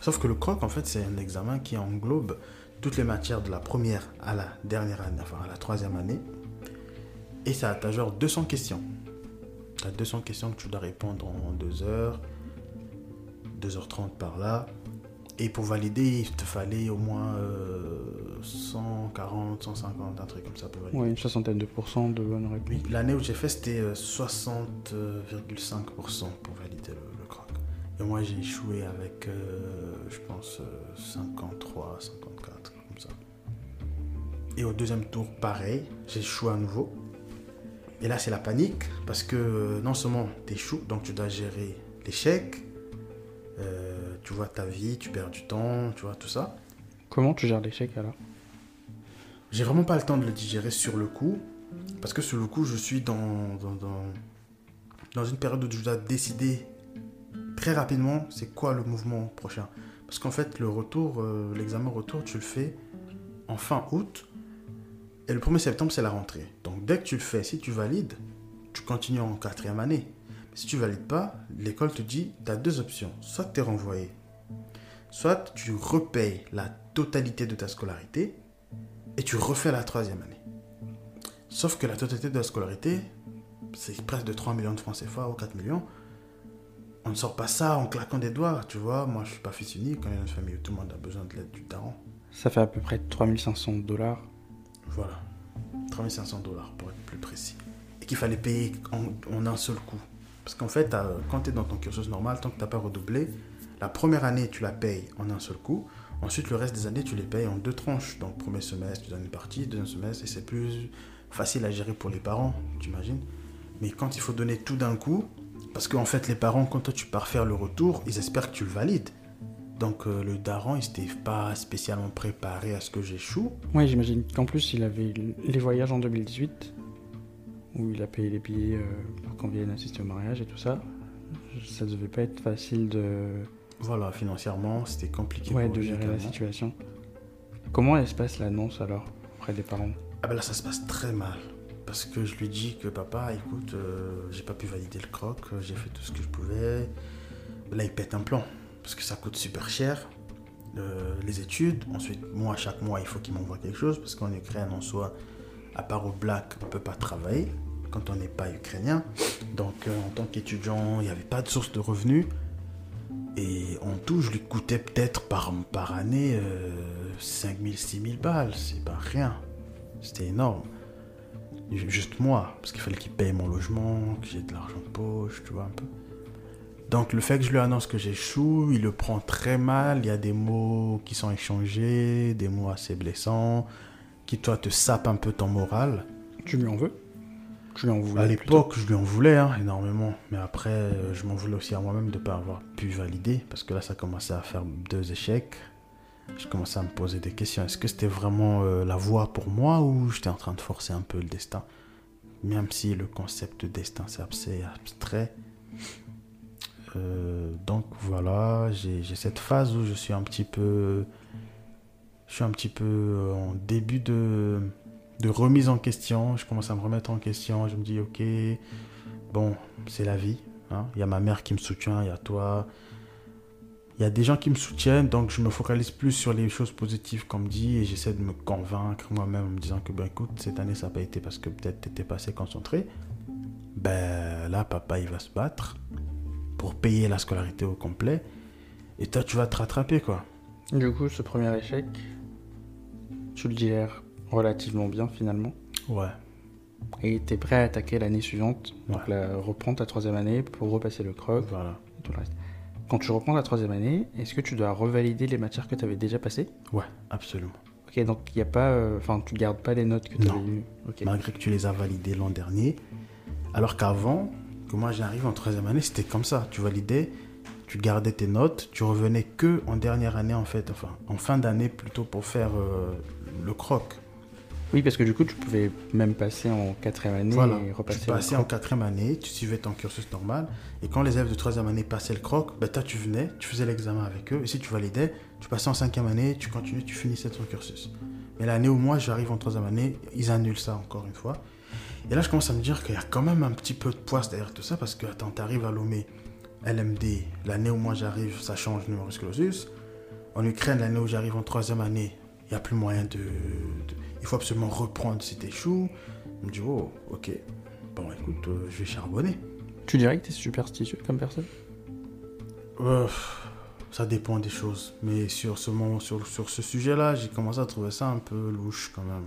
Sauf que le croc, en fait, c'est un examen qui englobe toutes les matières de la première à la dernière année, enfin à la troisième année. Et ça, t'as genre 200 questions. T'as 200 questions que tu dois répondre en 2 heures, 2h30 par là. Et pour valider, il te fallait au moins euh, 140, 150, un truc comme ça pour valider. Ouais, une soixantaine de pourcents de bonnes réponses. Oui, l'année où j'ai fait, c'était euh, 60,5% pour valider le, le croc. Et moi, j'ai échoué avec, euh, je pense, euh, 53, 54, comme ça. Et au deuxième tour, pareil, j'ai échoué à nouveau. Et là, c'est la panique, parce que euh, non seulement tu échoues, donc tu dois gérer l'échec, euh, tu vois ta vie, tu perds du temps, tu vois tout ça. Comment tu gères l'échec alors? J'ai vraiment pas le temps de le digérer sur le coup, parce que sur le coup, je suis dans, dans, dans, dans une période où je dois décider très rapidement c'est quoi le mouvement prochain. Parce qu'en fait, le retour, euh, l'examen retour, tu le fais en fin août, et le 1er septembre, c'est la rentrée. Donc dès que tu le fais, si tu valides, tu continues en quatrième année. Si tu valides pas, l'école te dit, tu as deux options. Soit tu es renvoyé, soit tu repayes la totalité de ta scolarité, et tu refais la troisième année. Sauf que la totalité de la scolarité, c'est presque de 3 millions de francs CFA ou 4 millions. On ne sort pas ça en claquant des doigts, tu vois. Moi, je suis pas fils unique, on est dans une famille où tout le monde a besoin de l'aide du daron. Ça fait à peu près 3500 dollars. Voilà. 3500 dollars pour être plus précis. Et qu'il fallait payer en, un seul coup. Parce qu'en fait, t'as- quand tu es dans ton cursus normal, tant que tu n'as pas redoublé, la première année, tu la payes en un seul coup. Ensuite, le reste des années, tu les payes en deux tranches. Donc, premier semestre, tu donnes une partie, deuxième semestre, et c'est plus facile à gérer pour les parents, tu imagines. Mais quand il faut donner tout d'un coup, parce qu'en fait, les parents, quand toi tu pars faire le retour, ils espèrent que tu le valides. Donc, euh, le daron, il s'était pas spécialement préparé à ce que j'échoue. Ouais, j'imagine qu'en plus il avait les voyages en 2018, où il a payé les billets euh, pour qu'on vienne assister au mariage et tout ça. Ça devait pas être facile de Voilà, financièrement, c'était compliqué. Ouais, pour de gérer la situation. Comment elle se passe l'annonce alors auprès des parents? Ah ben là, ça se passe très mal. Parce que je lui dis que papa, écoute, euh, j'ai pas pu valider le croc, j'ai fait tout ce que je pouvais. Là, il pète un plan. Parce que ça coûte super cher. euh, les études. Ensuite, moi, chaque mois, il faut qu'il m'envoie quelque chose. Parce qu'en Ukraine, en soi, à part au black, on peut pas travailler quand on n'est pas ukrainien. Donc, euh, en tant qu'étudiant, il n'y avait pas de source de revenus. Et en tout, je lui coûtais peut-être par, par année euh, 5000, 6000 balles. C'est pas rien. C'était énorme. Juste moi, parce qu'il fallait qu'il paye mon logement, que j'ai de l'argent de poche, tu vois un peu. Donc le fait que je lui annonce que j'échoue, il le prend très mal. Il y a des mots qui sont échangés, des mots assez blessants, qui toi te sapent un peu ton moral. Tu lui en veux? Tu lui en voulais À l'époque, je lui en voulais hein, énormément. Mais après, euh, je m'en voulais aussi à moi-même de ne pas avoir pu valider. Parce que là, ça commençait à faire deux échecs. Je commençais à me poser des questions. Est-ce que c'était vraiment euh, la voie pour moi ou j'étais en train de forcer un peu le destin? Même si le concept de destin, c'est assez abstrait. Euh, donc voilà, j'ai cette phase où je suis un petit peu... Je suis un petit peu en début de, remise en question. Je commence à me remettre en question. Je me dis, ok, bon, c'est la vie. hein. Il y a ma mère qui me soutient, il y a toi. Il y a des gens qui me soutiennent, donc je me focalise plus sur les choses positives qu'on me dit et j'essaie de me convaincre moi-même en me disant que, ben écoute, cette année ça n'a pas été parce que peut-être tu n'étais pas assez concentré. Ben là, papa, il va se battre pour payer la scolarité au complet et toi, tu vas te rattraper, quoi. Du coup, ce premier échec, tu le gères relativement bien finalement. Ouais. Et tu es prêt à attaquer l'année suivante, donc Ouais. la, reprendre ta troisième année pour repasser le croc Voilà. tout le reste. Quand tu reprends la troisième année, est-ce que tu dois revalider les matières que tu avais déjà passées? Ouais, absolument. Ok, donc il n'y a pas. euh, Enfin, tu gardes pas les notes que tu avais eues. Ok. malgré que tu les as validés l'an dernier. Alors qu'avant, que moi j'arrive en troisième année, c'était comme ça. Tu validais, tu gardais tes notes, tu revenais que en dernière année en fait, enfin en fin d'année plutôt pour faire euh, le croc. Oui, parce que du coup, tu pouvais même passer en quatrième année Voilà, et tu repasser. passais le en quatrième année, tu suivais ton cursus normal, et quand les élèves de troisième année passaient le croc, ben toi tu venais, tu faisais l'examen avec eux, et si tu validais, tu passais en cinquième année, tu continuais, tu finissais ton cursus. Mais l'année où moi j'arrive en troisième année, ils annulent ça encore une fois. Et là je commence à me dire qu'il y a quand même un petit peu de poids derrière tout ça, parce que attends, t'arrives à Lomé, LMD, l'année où moi j'arrive, ça change numerus clausus. En Ukraine, l'année où j'arrive en troisième année, il n'y a plus moyen de, de- Il faut absolument reprendre si t'échoues. Je me dis, oh, ok. Bon, écoute, euh, je vais charbonner. Tu dirais que tu es superstitieux comme personne? Euh, ça dépend des choses. Mais sur ce, moment, sur, sur ce sujet-là, j'ai commencé à trouver ça un peu louche quand même.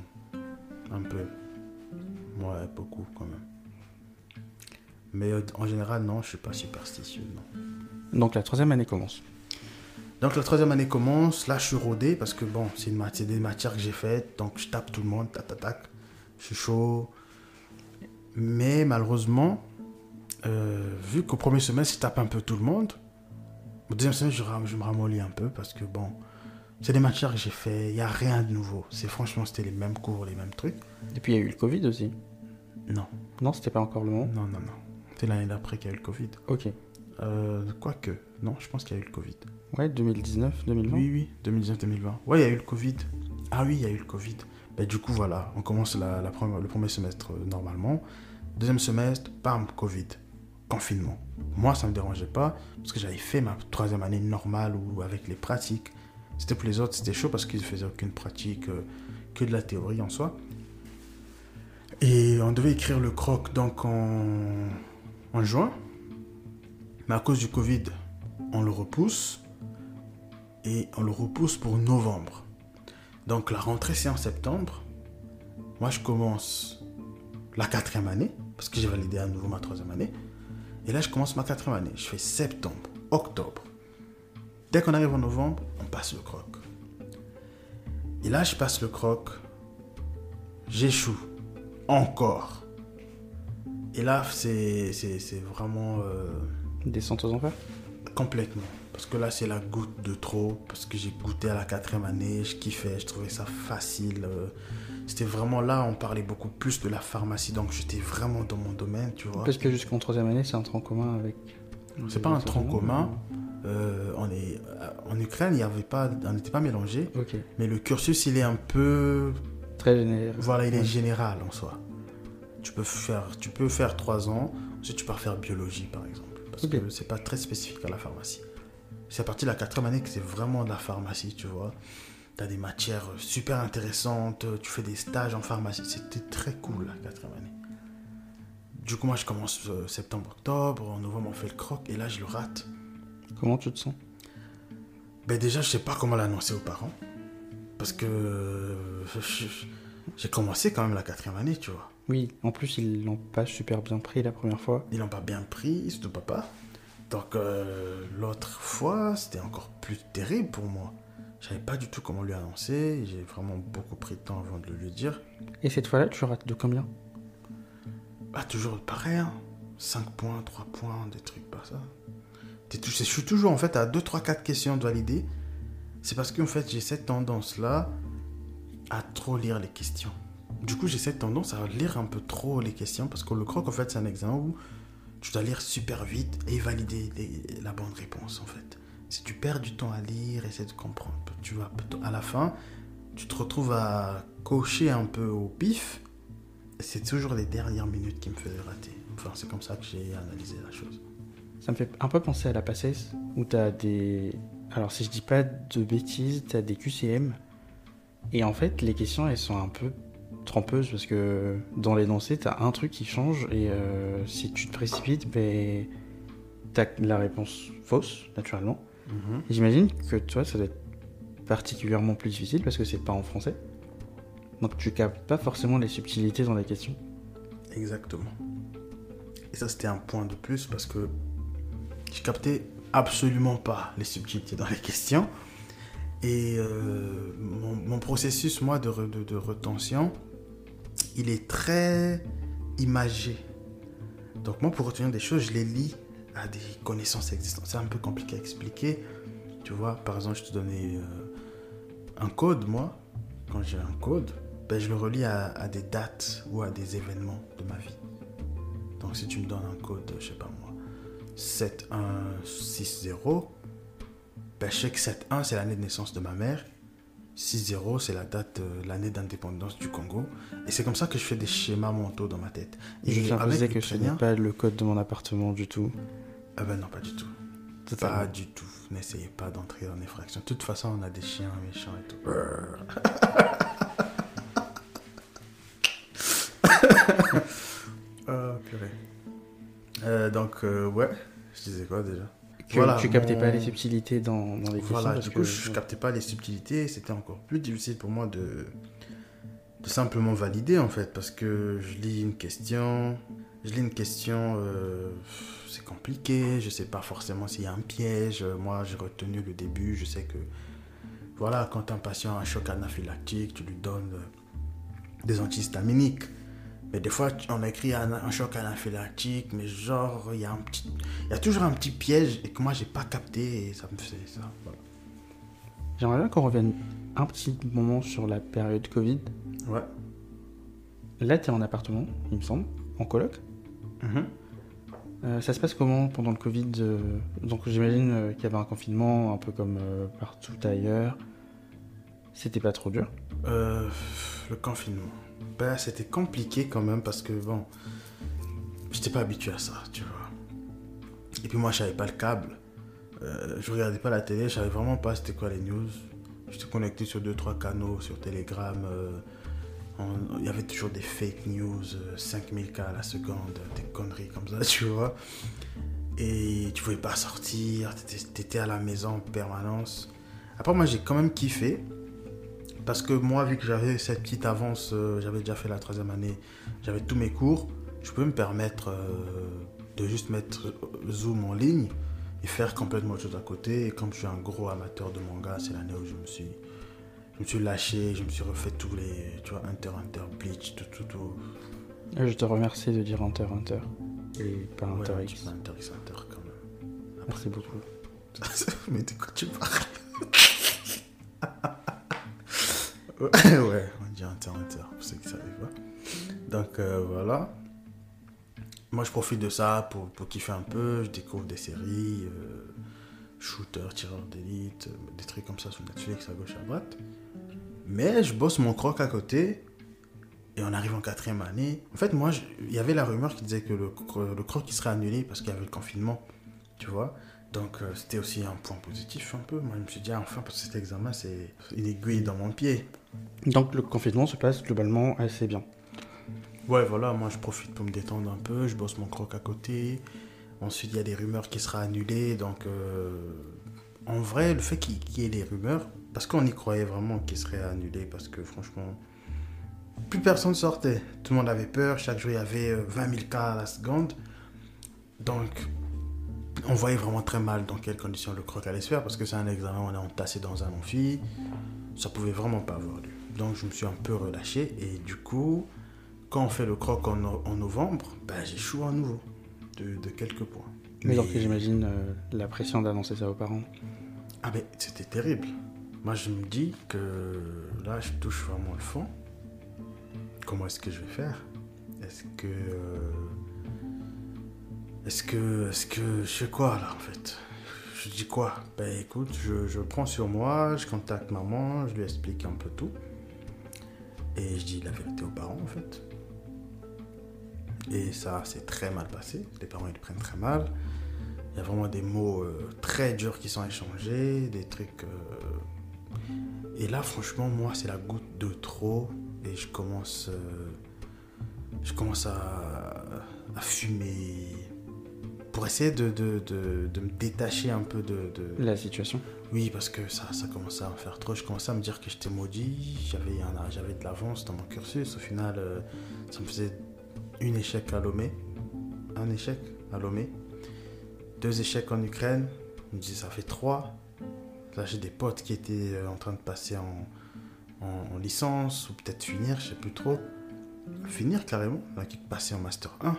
Un peu. Ouais, beaucoup quand même. Mais euh, en général, non, je suis pas superstitieux, non. Donc la troisième année commence. Donc la troisième année commence, là je suis rodé parce que bon, c'est mat- des matières que j'ai faites, donc je tape tout le monde, tac tac tac, je suis chaud. Mais malheureusement, euh, vu qu'au premier semestre je tape un peu tout le monde, au deuxième semestre je, je me ramollis un peu parce que bon, c'est des matières que j'ai fait, il n'y a rien de nouveau. C'est franchement, c'était les mêmes cours, les mêmes trucs. Et puis il y a eu le Covid aussi. Non, Non, c'était pas encore le moment. non, non, non. C'est l'année d'après qu'il y a eu le Covid. Ok. Euh, Quoique, non, je pense qu'il y a eu le Covid. Ouais, 2019, 2020. Oui, oui, 2019-2020. Ouais, il y a eu le Covid. Ah oui, il y a eu le Covid. Ben, du coup, voilà, on commence la, la première- le premier semestre euh, normalement. Deuxième semestre, bam, Covid. Confinement. Moi, ça me dérangeait pas parce que j'avais fait ma troisième année normale ou avec les pratiques. C'était pour les autres, c'était chaud parce qu'ils ne faisaient aucune pratique, euh, que de la théorie en soi. Et on devait écrire le croc donc en, en juin. Mais à cause du Covid, on le repousse et on le repousse pour novembre. Donc la rentrée c'est en septembre. Moi je commence la quatrième année parce que j'ai validé à nouveau ma troisième année. Et là je commence ma quatrième année. Je fais septembre, octobre. Dès qu'on arrive en novembre, on passe le croc. Et là je passe le croc. J'échoue. Encore. Et là c'est vraiment... euh, Descente aux enfers? Complètement. Parce que là, c'est la goutte de trop. Parce que j'ai goûté à la quatrième année, je kiffais, je trouvais ça facile. euh, C'était vraiment là, on parlait beaucoup plus de la pharmacie. Donc, j'étais vraiment dans mon domaine, tu vois. Parce que jusqu'en troisième année, c'est un tronc commun avec. C'est pas un tronc commun. Euh, on est, en Ukraine, il y avait pas, on n'était pas mélangé, mais le cursus, il est un peu Très général. Voilà, il est Ouais. général en soi. Tu peux faire, tu peux faire trois ans, ensuite tu peux faire biologie par exemple. Parce Ok. que c'est pas très spécifique à la pharmacie. C'est à partir de la quatrième année que c'est vraiment de la pharmacie, tu vois. Tu as des matières super intéressantes, tu fais des stages en pharmacie. C'était très cool la quatrième année. Du coup, moi je commence euh, septembre-octobre, en novembre on fait le croc et là je le rate. Comment tu te sens? Ben déjà, je sais pas comment l'annoncer aux parents. Parce que j'ai commencé quand même la quatrième année, tu vois. Oui, en plus, ils l'ont pas super bien pris la première fois. Ils l'ont pas bien pris, surtout papa. Donc euh, l'autre fois, c'était encore plus terrible pour moi. Je savais pas du tout comment lui annoncer. J'ai vraiment beaucoup pris de temps avant de le lui dire. Et cette fois-là, tu rates de combien? Bah toujours pareil, hein. 5 points, 3 points, des trucs pas ça. Je suis toujours en fait à 2, 3, 4 questions de valider. C'est parce qu'en fait j'ai cette tendance-là à trop lire les questions. Du coup j'ai cette tendance à lire un peu trop les questions parce que le croc en fait c'est un examen où tu dois lire super vite et valider la bonne réponse en fait. Si tu perds du temps à lire, essayer de comprendre, tu vas à la fin, tu te retrouves à cocher un peu au pif c'est toujours les dernières minutes qui me faisaient rater. Enfin, c'est comme ça que j'ai analysé la chose. Ça me fait un peu penser à la PACES, où t'as des... Alors, si je dis pas de bêtises, t'as des QCM. Et en fait, les questions, elles sont un peu trompeuses, parce que dans l'énoncé, t'as un truc qui change, et euh, si tu te précipites, ben... T'as la réponse fausse, naturellement. Et J'imagine que toi, ça doit être particulièrement plus difficile, parce que c'est pas en français. Donc tu captes pas forcément les subtilités dans les questions. Exactement. Et ça, c'était un point de plus parce que je captais absolument pas les subtilités dans les questions. Et euh, mon, processus, moi, de, de, de retention, il est très imagé. Donc moi, pour retenir des choses, je les lis à des connaissances existantes. C'est un peu compliqué à expliquer. Tu vois, par exemple, je te donnais euh, un code, moi. Quand j'ai un code, ben, je le relie à, à des dates ou à des événements de ma vie. Donc si tu me donnes un code, je sais pas moi, 7160, ben, je sais que 71 c'est l'année de naissance de ma mère, 60 c'est la date, euh, l'année d'indépendance du Congo. Et c'est comme ça que je fais des schémas mentaux dans ma tête. Et je tiens préciser que ce n'est pas le code de mon appartement du tout. Ah ben non, pas du tout. Totalement. Pas du tout. N'essayez pas d'entrer dans les fractions. De toute façon, on a des chiens méchants et tout. oh, purée. Euh, donc, euh, ouais. Je disais quoi déjà Que Voilà, tu captais pas les subtilités dans, dans les questions. Voilà, du que- coup, je captais pas les subtilités. C'était encore plus difficile pour moi de, de simplement valider, en fait. Parce que je lis une question. Je lis une question. euh, c'est compliqué. Je sais pas forcément s'il y a un piège. Moi, j'ai retenu le début. Je sais que. Voilà, quand un patient a un choc anaphylactique, tu lui donnes des antihistaminiques. Mais des fois, on écrit un, un choc anaphylactique, mais genre, il y a un petit, il y a toujours un petit piège et que moi, j'ai pas capté et ça me fait ça. Voilà. J'aimerais bien qu'on revienne un petit moment sur la période Covid. Ouais. Là, tu es en appartement, il me semble, en coloc. Mhm. Euh, ça se passe comment pendant le Covid euh, Donc j'imagine euh, qu'il y avait un confinement un peu comme partout ailleurs. C'était pas trop dur. Euh, le confinement. Ben, c'était compliqué quand même parce que bon, j'étais pas habitué à ça, tu vois. Et puis moi, je savais pas le câble. Euh, je regardais pas la télé, je savais vraiment pas c'était quoi les news. J'étais connecté sur 2-3 canaux, sur Telegram. euh, Il y avait toujours des fake news, euh, 5000 cas à la seconde, des conneries comme ça, tu vois. Et tu pouvais pas sortir, t'étais à la maison en permanence. Après, moi, j'ai quand même kiffé. Parce que moi, vu que j'avais cette petite avance, euh, j'avais déjà fait la troisième année, j'avais tous mes cours, je peux me permettre euh, de juste mettre Zoom en ligne et faire complètement autre chose à côté. Et comme je suis un gros amateur de manga, c'est l'année où je me suis, je me suis lâché, je me suis refait tous les, tu vois, Hunter, Hunter, Bleach, tout, tout, tout. Je te remercie de dire Hunter Hunter et pas Ouais, Hunter un X. Hunter x Hunter quand même. Merci beaucoup. Mais de quoi tu parles? Ouais, on dit Hunter, pour ceux qui ne savaient pas. Donc euh, voilà. Moi, je profite de ça pour, pour kiffer un peu. Je découvre des séries. euh, shooter, tireur d'élite, euh, des trucs comme ça sur Netflix à gauche à droite. Mais je bosse mon croc à côté. Et on arrive en quatrième année. En fait, moi, il y avait la rumeur qui disait que le, le croc il serait annulé parce qu'il y avait le confinement. Tu vois Donc, euh, c'était aussi un point positif un peu. Moi, je me suis dit, ah, enfin, parce que cet examen, c'est une aiguille dans mon pied. Donc le confinement se passe globalement assez bien. Ouais, voilà, moi je profite pour me détendre un peu, je bosse mon croc à côté. Ensuite, il y a des rumeurs qui sera annulé. Donc, euh, en vrai, le fait qu'il y ait des rumeurs, parce qu'on y croyait vraiment qu'il serait annulé, parce que franchement, plus personne sortait. Tout le monde avait peur. Chaque jour, il y avait euh, 20 000 cas à la seconde. Donc, on voyait vraiment très mal dans quelles conditions le croc allait se faire, parce que c'est un examen, on est entassé dans un amphi. Ça pouvait vraiment pas avoir lieu. Donc, je me suis un peu relâché. Et du coup, quand on fait le croc en, no- en novembre, ben, j'échoue à nouveau de, de quelques points. Mais donc j'imagine euh, la pression d'annoncer ça aux parents. Ah mais c'était terrible. Moi je me dis que là je touche vraiment le fond. Comment est-ce que je vais faire? Est-ce que... euh, Est-ce que... Est-ce que... Je fais quoi là en fait? Je dis quoi? Ben écoute, je, je prends sur moi, je contacte maman, je lui explique un peu tout. Et je dis la vérité aux parents en fait. Et ça s'est très mal passé. Les parents ils le prennent très mal. Il y a vraiment des mots euh, très durs qui sont échangés, des trucs. euh, Et là, franchement, moi, c'est la goutte de trop. Et je commence. euh, Je commence à fumer. Pour essayer de, de, de- de me détacher un peu de, de- La situation. Oui, parce que ça, ça commençait à me faire trop. Je commençais à me dire que j'étais maudit. J'avais, un- j'avais de l'avance dans mon cursus. Au final, euh, ça me faisait une échec à Lomé. Un échec à Lomé. Deux échecs en Ukraine. Je me disais, ça fait trois. Là, j'ai des potes qui étaient euh, en train de passer en, en- en licence ou peut-être finir, je sais plus trop. Finir carrément. Là, qui passaient en Master 1.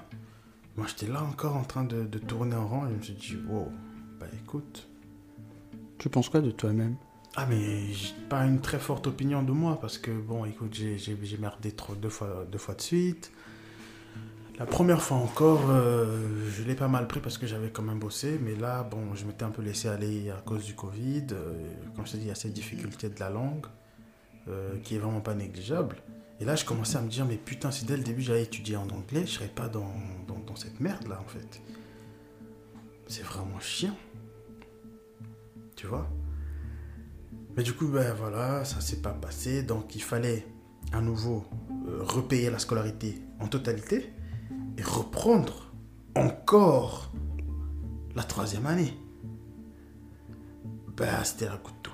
Moi, j'étais là encore en train de, de tourner en rang et je me suis dit, wow, bah écoute. Tu penses quoi de toi-même? Ah mais j'ai pas une très forte opinion de moi parce que bon écoute j'ai merdé trop deux fois deux fois de suite. La première fois encore euh, je l'ai pas mal pris parce que j'avais quand même bossé mais là bon je m'étais un peu laissé aller à cause du Covid. Euh, comme je te dis il y a cette difficulté de la langue euh, qui est vraiment pas négligeable. Et là je commençais à me dire mais putain si dès le début j'avais étudié en anglais je serais pas dans, dans, cette merde là en fait. C'est vraiment chiant. Tu vois? Mais du coup, ben voilà, ça s'est pas passé. Donc il fallait à nouveau euh, repayer la scolarité en totalité et reprendre encore la troisième année. Ben c'était la goutte d'eau.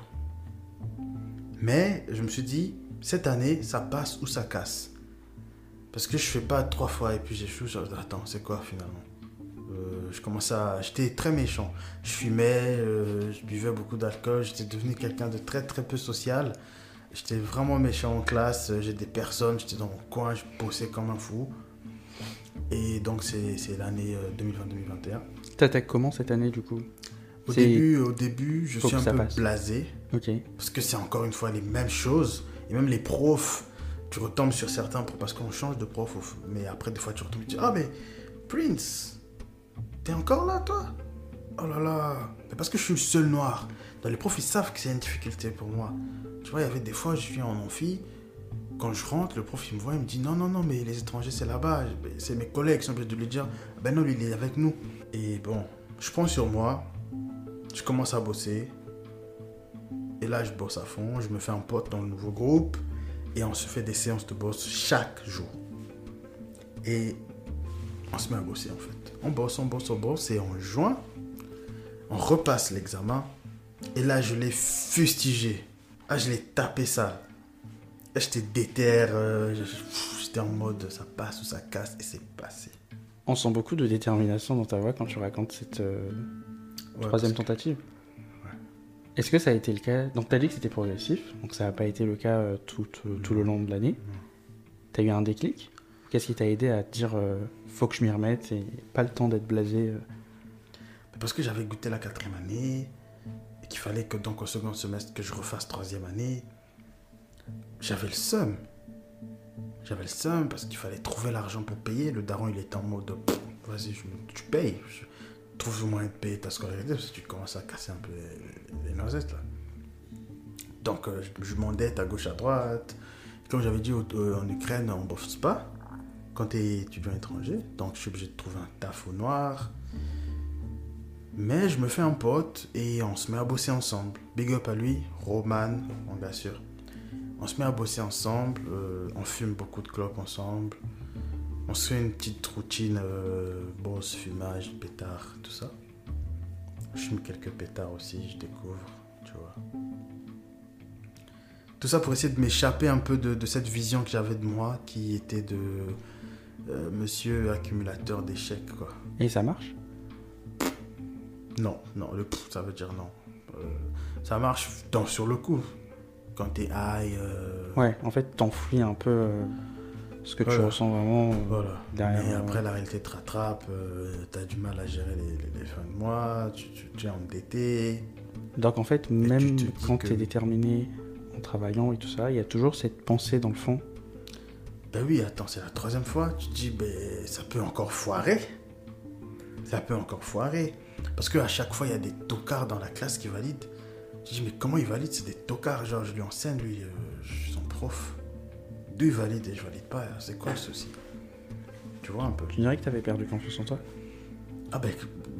Mais je me suis dit, cette année, ça passe ou ça casse. Parce que je fais pas trois fois et puis j'échoue. je- Attends, c'est quoi finalement Euh, Je commençais à. J'étais très méchant. Je fumais, euh, je buvais beaucoup d'alcool, j'étais devenu quelqu'un de très très peu social. J'étais vraiment méchant en classe, euh, j'ai des personnes, j'étais dans mon coin, je bossais comme un fou. Et donc c'est c'est l'année euh, 2020-2021. T'attaques comment cette année du coup? Au début, au début, je Faut suis un peu passe. blasé. Ok. Parce que c'est encore une fois les mêmes choses. Et même les profs, tu retombes sur certains parce qu'on change de prof. Mais après, des fois, tu retombes et tu dis Ah, mais Prince, t'es encore là, toi? Oh là là. Mais parce que je suis le seul noir. Les profs, ils savent que c'est une difficulté pour moi. Tu vois, il y avait des fois, je suis en amphi. Quand je rentre, le prof, il me voit, il me dit Non, non, non, mais les étrangers, c'est là-bas. C'est mes collègues qui sont obligés de lui dire Ben non, lui, il est avec nous. Et bon, je prends sur moi. Je commence à bosser. Et là, je bosse à fond, je me fais un pote dans le nouveau groupe et on se fait des séances de boss chaque jour. Et on se met à bosser en fait. On bosse, on bosse, on bosse et en juin, on repasse l'examen. Et là, je l'ai fustigé. Ah, je l'ai tapé. Et J'étais déter, euh, j'étais en mode ça passe ou ça casse et c'est passé. On sent beaucoup de détermination dans ta voix quand tu racontes cette euh, Ouais, troisième que- tentative. Est-ce que ça a été le cas? Donc t'as dit que c'était progressif, donc ça n'a pas été le cas euh, tout, tout, tout le long de l'année. T'as eu un déclic? Qu'est-ce qui t'a aidé à te dire euh, faut que je m'y remette et pas le temps d'être blasé euh, Parce que j'avais goûté la quatrième année et qu'il fallait que donc au second semestre que je refasse troisième année. J'avais le seum. J'avais le seum parce qu'il fallait trouver l'argent pour payer. Le daron, il était en mode vas-y, tu payes. Je- trouve moyen de payer ta scolarité parce que tu commences à casser un peu les, noisettes là. Donc euh, je, m'endette à gauche à droite. Comme j'avais dit, euh, en Ukraine, on bosse pas quand tu es étudiant étranger. Donc je suis obligé de trouver un taf au noir. Mais je me fais un pote et on se met à bosser ensemble. Big up à lui, Roman, on sûr. On se met à bosser ensemble, euh, on fume beaucoup de clopes ensemble. On se fait une petite routine, euh, bosse, fumage, pétard, tout ça. Je fume quelques pétards aussi, je découvre, tu vois. Tout ça pour essayer de m'échapper un peu de, de cette vision que j'avais de moi, qui était de euh, monsieur accumulateur d'échecs, quoi. Et ça marche? Non, non, le pff, ça veut dire non. Euh, ça marche dans, sur le coup. Quand t'es high, euh, Ouais, en fait, t'enfouis un peu ce que tu ressens vraiment. euh, voilà. derrière, Mais euh, après, la réalité te rattrape, euh, t'as du mal à gérer les, les- les fins de mois, tu, tu- tu es endetté. Donc en fait, même tu quand tu es déterminé en travaillant et tout ça, il y a toujours cette pensée dans le fond. Ben oui, attends, c'est la troisième fois. Tu te dis, ben, ça peut encore foirer. Ça peut encore foirer. Parce qu'à chaque fois, il y a des tocards dans la classe qui valident. Tu te dis, mais comment ils valident? C'est des tocards. Genre, je lui enseigne, lui, euh, je suis son prof. Il valide et je valide pas. C'est quoi le souci? Tu vois un peu Tu dirais que tu avais perdu confiance en toi? Ah ben,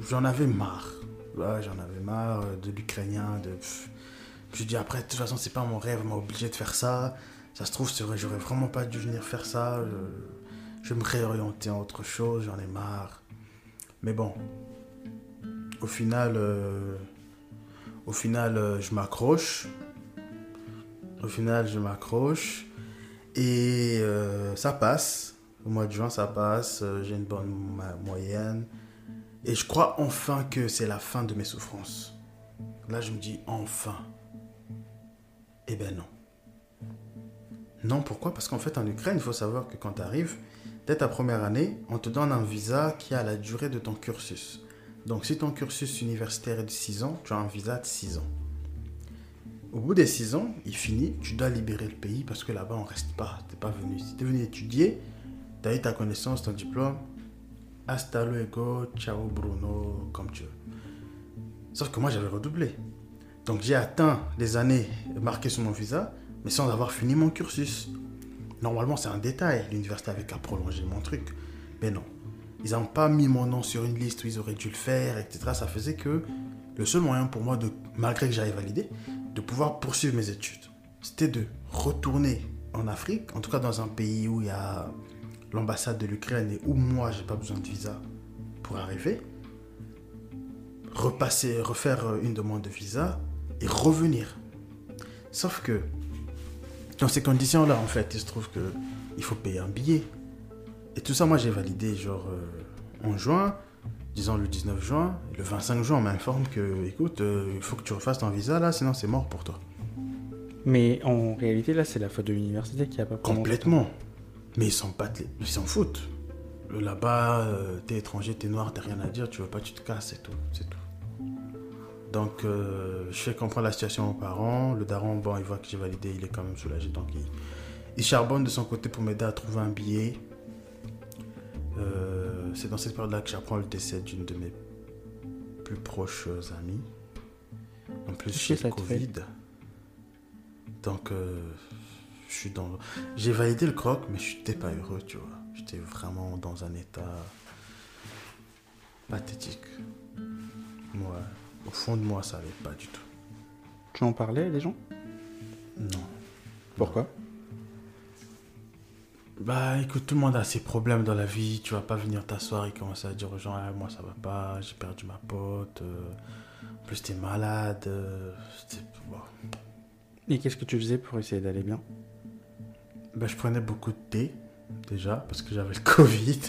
j'en avais marre. Ouais, j'en avais marre euh, de l'Ukrainien. De... Je me dis, après, de toute façon, c'est pas mon rêve, m'a obligé de faire ça. Ça se trouve, c'est vrai, j'aurais vraiment pas dû venir faire ça. Je, je vais me réorienter en autre chose, j'en ai marre. Mais bon, au final, euh, au final, euh, je m'accroche. Au final, je m'accroche. Et euh, ça passe. Au mois de juin, ça passe. euh, J'ai une bonne moyenne. Et je crois enfin que c'est la fin de mes souffrances. Là, je me dis enfin. Eh ben non. Non, pourquoi? Parce qu'en fait, en Ukraine, il faut savoir que quand tu arrives, dès ta première année, on te donne un visa qui a la durée de ton cursus. Donc, si ton cursus universitaire est de 6 ans, tu as un visa de 6 ans. Au bout des 6 ans, il finit, tu dois libérer le pays parce que là-bas, on reste pas. Tu pas venu. Si tu es venu étudier, tu as eu ta connaissance, ton diplôme, hasta luego, ciao Bruno, comme tu veux. Sauf que moi, j'avais redoublé. Donc, j'ai atteint les années marquées sur mon visa, mais sans avoir fini mon cursus. Normalement, c'est un détail. L'université avait qu'à prolonger mon truc. Mais non. Ils n'ont pas mis mon nom sur une liste où ils auraient dû le faire, etc. Ça faisait que le seul moyen pour moi, de, malgré que j'avais validé, de pouvoir poursuivre mes études, c'était de retourner en Afrique, en tout cas dans un pays où il y a l'ambassade de l'Ukraine et où moi, j'ai pas besoin de visa pour arriver, repasser, refaire une demande de visa et revenir. Sauf que dans ces conditions-là, en fait, il se trouve que il faut payer un billet. Et tout ça, moi, j'ai validé genre euh, en juin, disons le 19 juin. Le 25 juin, on m'informe que, écoute, euh, il faut que tu refasses ton visa là, sinon c'est mort pour toi. Mais en réalité, là, c'est la faute de l'université qui a pas Complètement. Mais ils s'en ils s'en foutent. Là-bas, euh, t'es étranger, t'es noir, t'as rien à dire, tu veux pas, tu te casses, c'est tout, c'est tout. Donc, euh, je fais comprendre la situation aux parents. Le daron, bon, il voit que j'ai validé, il est quand même soulagé, donc il, il charbonne de son côté pour m'aider à trouver un billet. Euh, c'est dans cette période-là que j'apprends le décès d'une de mes plus proches amies. En plus, ça le Covid. Donc, euh, je suis dans. J'ai validé le croc, mais je n'étais pas heureux, tu vois. J'étais vraiment dans un état pathétique. Moi, au fond de moi, ça allait pas du tout. Tu en parlais à des gens? Non. Pourquoi? Bah écoute, tout le monde a ses problèmes dans la vie. Tu vas pas venir t'asseoir et commencer à dire aux gens Ah, Moi ça va pas, j'ai perdu ma pote. euh, en plus, t'es malade. euh, bon. Et qu'est-ce que tu faisais pour essayer d'aller bien? Bah, je prenais beaucoup de thé, déjà, parce que j'avais le Covid.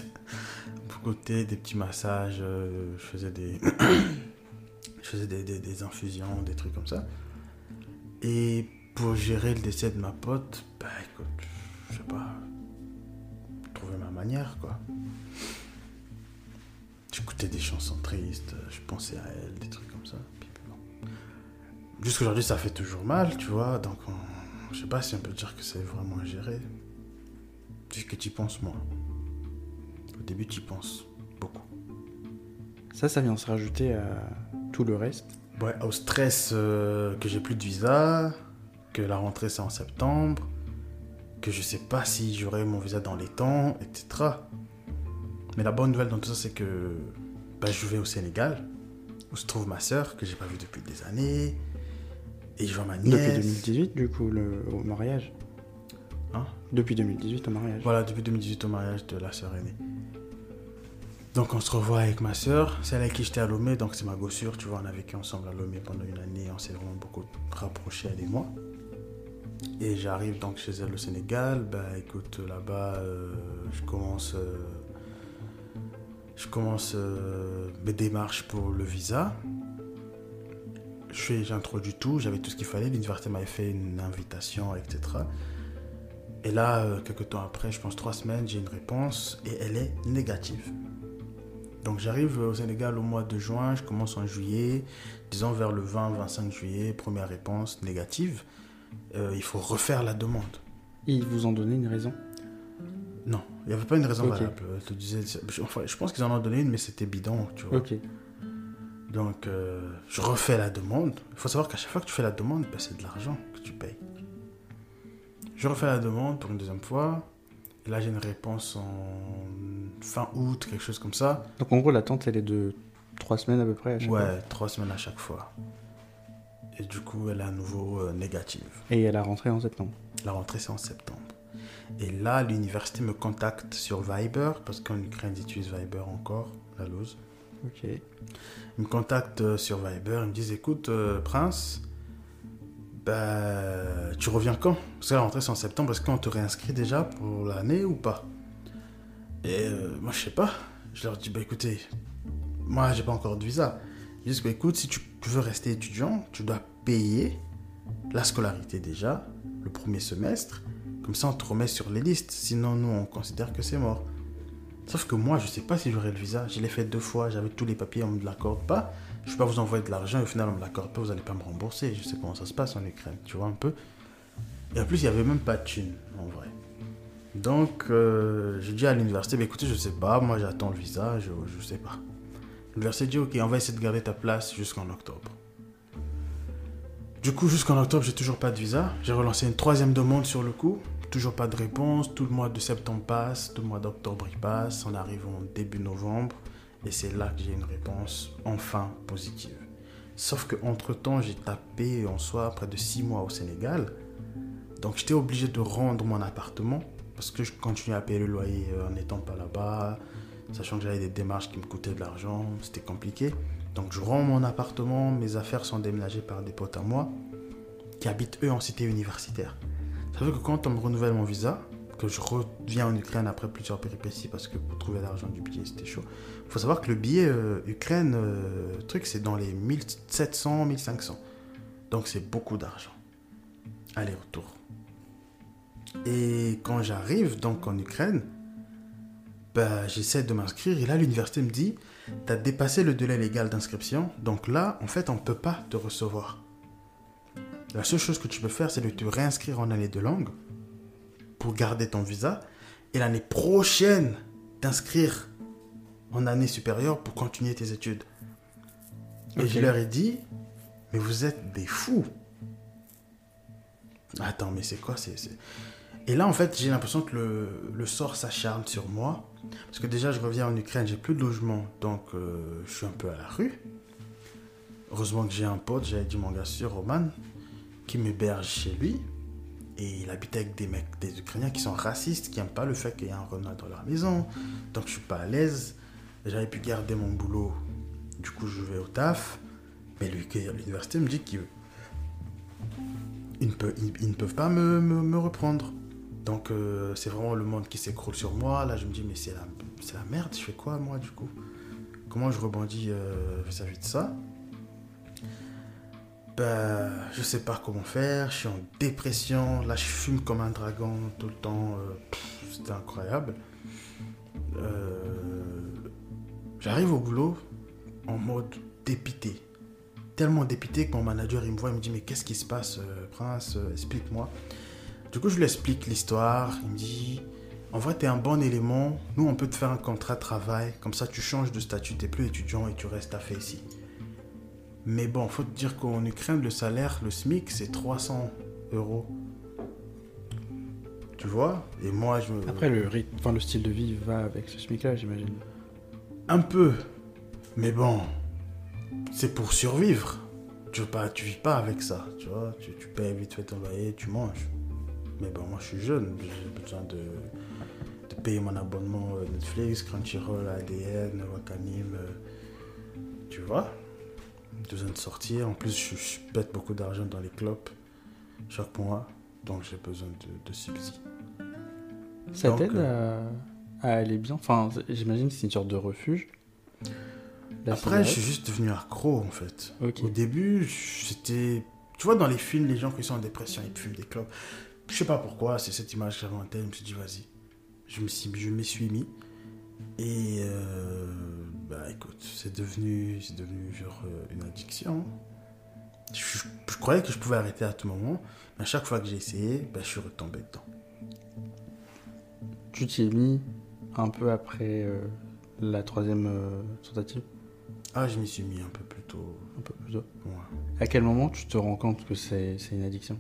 beaucoup de thé, des petits massages. euh, je faisais des. je faisais des, des- des infusions, des trucs comme ça. Et pour gérer le décès de ma pote, bah écoute, manière, quoi. J'écoutais des chansons tristes, je pensais à elle, des trucs comme ça. Bon. Jusqu'aujourd'hui, ça fait toujours mal, tu vois, donc on- je sais pas si on peut dire que c'est vraiment géré. C'est que tu y penses moins. Au début, tu y penses beaucoup. Ça, ça vient se rajouter à tout le reste. Ouais, au stress euh, que j'ai plus de visa, que la rentrée c'est en septembre, que je sais pas si j'aurai mon visa dans les temps, etc. Mais la bonne nouvelle dans tout ça, c'est que bah, je vais au Sénégal, où se trouve ma soeur, que j'ai pas vue depuis des années. Et je vois ma nièce. Depuis 2018, du coup, le, au mariage. Hein? Depuis 2018 au mariage. Voilà, depuis 2018 au mariage de la sœur aînée. Donc on se revoit avec ma soeur, celle avec qui j'étais à Lomé, donc c'est ma gossure, tu vois, on a vécu ensemble à Lomé pendant une année, on s'est vraiment beaucoup rapprochés, elle et moi. Et j'arrive donc chez elle au Sénégal, bah écoute, là-bas, euh, je commence, euh, je commence euh, mes démarches pour le visa. Je fais, j'introduis tout, j'avais tout ce qu'il fallait, l'université m'avait fait une invitation, etc. Et là, quelques temps après, je pense trois semaines, j'ai une réponse et elle est négative. Donc j'arrive au Sénégal au mois de juin, je commence en juillet, disons vers le 20-25 juillet, première réponse négative. Euh, il faut refaire la demande. Ils vous ont donné une raison? Non, il n'y avait pas une raison valable. Elle te disait, je- enfin, je pense qu'ils en ont donné une, mais c'était bidon, tu vois. Donc euh, je refais la demande. Il faut savoir qu'à chaque fois que tu fais la demande, ben, c'est de l'argent que tu payes. Je refais la demande pour une deuxième fois. Et là, j'ai une réponse en fin août, quelque chose comme ça. Donc en gros, l'attente, elle est de 3 semaines à peu près à chaque fois. Ouais, trois semaines à chaque fois. Et du coup, elle est à nouveau euh, négative. Et elle a rentré en septembre. La rentrée, c'est en septembre. Et là, l'université me contacte sur Viber, parce qu'en Ukraine, ils utilisent Viber encore, la loose. Ok. Ils me contactent euh, sur Viber, ils me disent écoute, euh, Prince, bah, tu reviens quand? Parce que la rentrée, c'est en septembre, est-ce qu'on te réinscrit déjà pour l'année ou pas? Et euh, moi, je sais pas. Je leur dis bah écoutez, moi, j'ai pas encore de visa. Ils disent écoute, si tu veux rester étudiant, tu dois payer la scolarité déjà, le premier semestre. Comme ça, on te remet sur les listes. Sinon, nous, on considère que c'est mort. Sauf que moi, je sais pas si j'aurai le visa. Je l'ai fait deux fois, j'avais tous les papiers, on me l'accorde pas. Je peux pas vous envoyer de l'argent au final, on me l'accorde pas, vous allez pas me rembourser. Je sais comment ça se passe en Ukraine, tu vois un peu? Et en plus, il y avait même pas de thune, en vrai. Donc, euh, j'ai dit à l'université, bah, écoutez, je sais pas, moi j'attends le visa, je, je sais pas. L'université dit, ok, on va essayer de garder ta place jusqu'en octobre. Du coup, jusqu'en octobre, j'ai toujours pas de visa. J'ai relancé une troisième demande sur le coup. Toujours pas de réponse. Tout le mois de septembre passe. Tout le mois d'octobre il passe. On arrive en début novembre. Et c'est là que j'ai une réponse enfin positive. Sauf que entre temps, j'ai tapé en soi près de six mois au Sénégal. Donc j'étais obligé de rendre mon appartement. Parce que je continuais à payer le loyer euh, en n'étant pas là-bas. Sachant que j'avais des démarches qui me coûtaient de l'argent. C'était compliqué. Donc je rends mon appartement, mes affaires sont déménagées par des potes à moi qui habitent eux en cité universitaire. Ça veut que quand on me renouvelle mon visa, que je reviens en Ukraine après plusieurs péripéties parce que pour trouver l'argent du billet c'était chaud. Il faut savoir que le billet euh, Ukraine, euh, truc c'est dans les 1700, 1500. Donc c'est beaucoup d'argent. Aller-retour. Et quand j'arrive donc en Ukraine, bah, j'essaie de m'inscrire et là l'université me dit tu as dépassé le délai légal d'inscription, donc là, en fait, on ne peut pas te recevoir. La seule chose que tu peux faire, c'est de te réinscrire en année de langue pour garder ton visa et l'année prochaine t'inscrire en année supérieure pour continuer tes études. Et je leur ai dit, mais vous êtes des fous. Attends, mais c'est quoi c'est, c'est- Et là, en fait, j'ai l'impression que le, sort s'acharne sur moi. Parce que déjà, je reviens en Ukraine, j'ai plus de logement, donc euh, je suis un peu à la rue. Heureusement que j'ai un pote, j'avais dit mon gars sûr, Roman, qui m'héberge chez lui. Et il habite avec des mecs, des Ukrainiens qui sont racistes, qui n'aiment pas le fait qu'il y ait un renard dans leur maison. Donc je suis pas à l'aise. J'avais pu garder mon boulot. Du coup, je vais au taf. Mais lui, l'université me dit qu'ils ils ne, peuvent, pas me reprendre. Donc euh, c'est vraiment le monde qui s'écroule sur moi. Là, je me dis, mais c'est la, merde. Je fais quoi, moi, du coup? Comment je rebondis euh, vis-à-vis de ça? Ben, je sais pas comment faire, je suis en dépression, là je fume comme un dragon tout le temps, euh, c'était incroyable. J'arrive au boulot en mode dépité, tellement dépité que mon manager il me voit, il me dit mais qu'est-ce qui se passe Prince, explique-moi. Du coup je lui explique l'histoire, il me dit En vrai, tu es un bon élément. Nous, on peut te faire un contrat de travail. Comme ça, tu changes de statut. Tu n'es plus étudiant et tu restes à fait ici. Mais bon, faut te dire qu'en Ukraine, le salaire, le SMIC, c'est 300 euros. Tu vois? Et moi, je me... Après, le, rythme, enfin, le style de vie va avec ce SMIC-là, j'imagine. Un peu. Mais bon, c'est pour survivre. Tu veux pas, tu vis pas avec ça, tu vois. Tu, tu payes vite fait ton loyer, tu manges. Mais bon, moi, je suis jeune. J'ai besoin de, de payer mon abonnement euh, Netflix, Crunchyroll, ADN, Wakanim. euh, Tu vois J'ai besoin de sortir. En plus, je, je pète beaucoup d'argent dans les clopes chaque mois. Donc, j'ai besoin de, de subsides. Ça t'aide euh, à, à aller bien? Enfin, j'imagine que c'est une sorte de refuge. La Après, je suis juste devenu accro, en fait. Au début, c'était. Tu vois, dans les films, les gens qui sont en dépression, ils fument des clopes. Je sais pas pourquoi, c'est cette image que j'avais en tête. Je me suis dit, vas-y. Je me suis, je m'y suis mis. Et. euh, bah écoute, c'est devenu, c'est devenu genre une addiction. Je, je croyais que je pouvais arrêter à tout moment. Mais à chaque fois que j'ai essayé, bah, je suis retombé dedans. Tu t'y es mis un peu après euh, la troisième euh, tentative? Ah, je m'y suis mis un peu plus tôt. Un peu plus tôt. Ouais. À quel moment tu te rends compte que c'est c'est une addiction?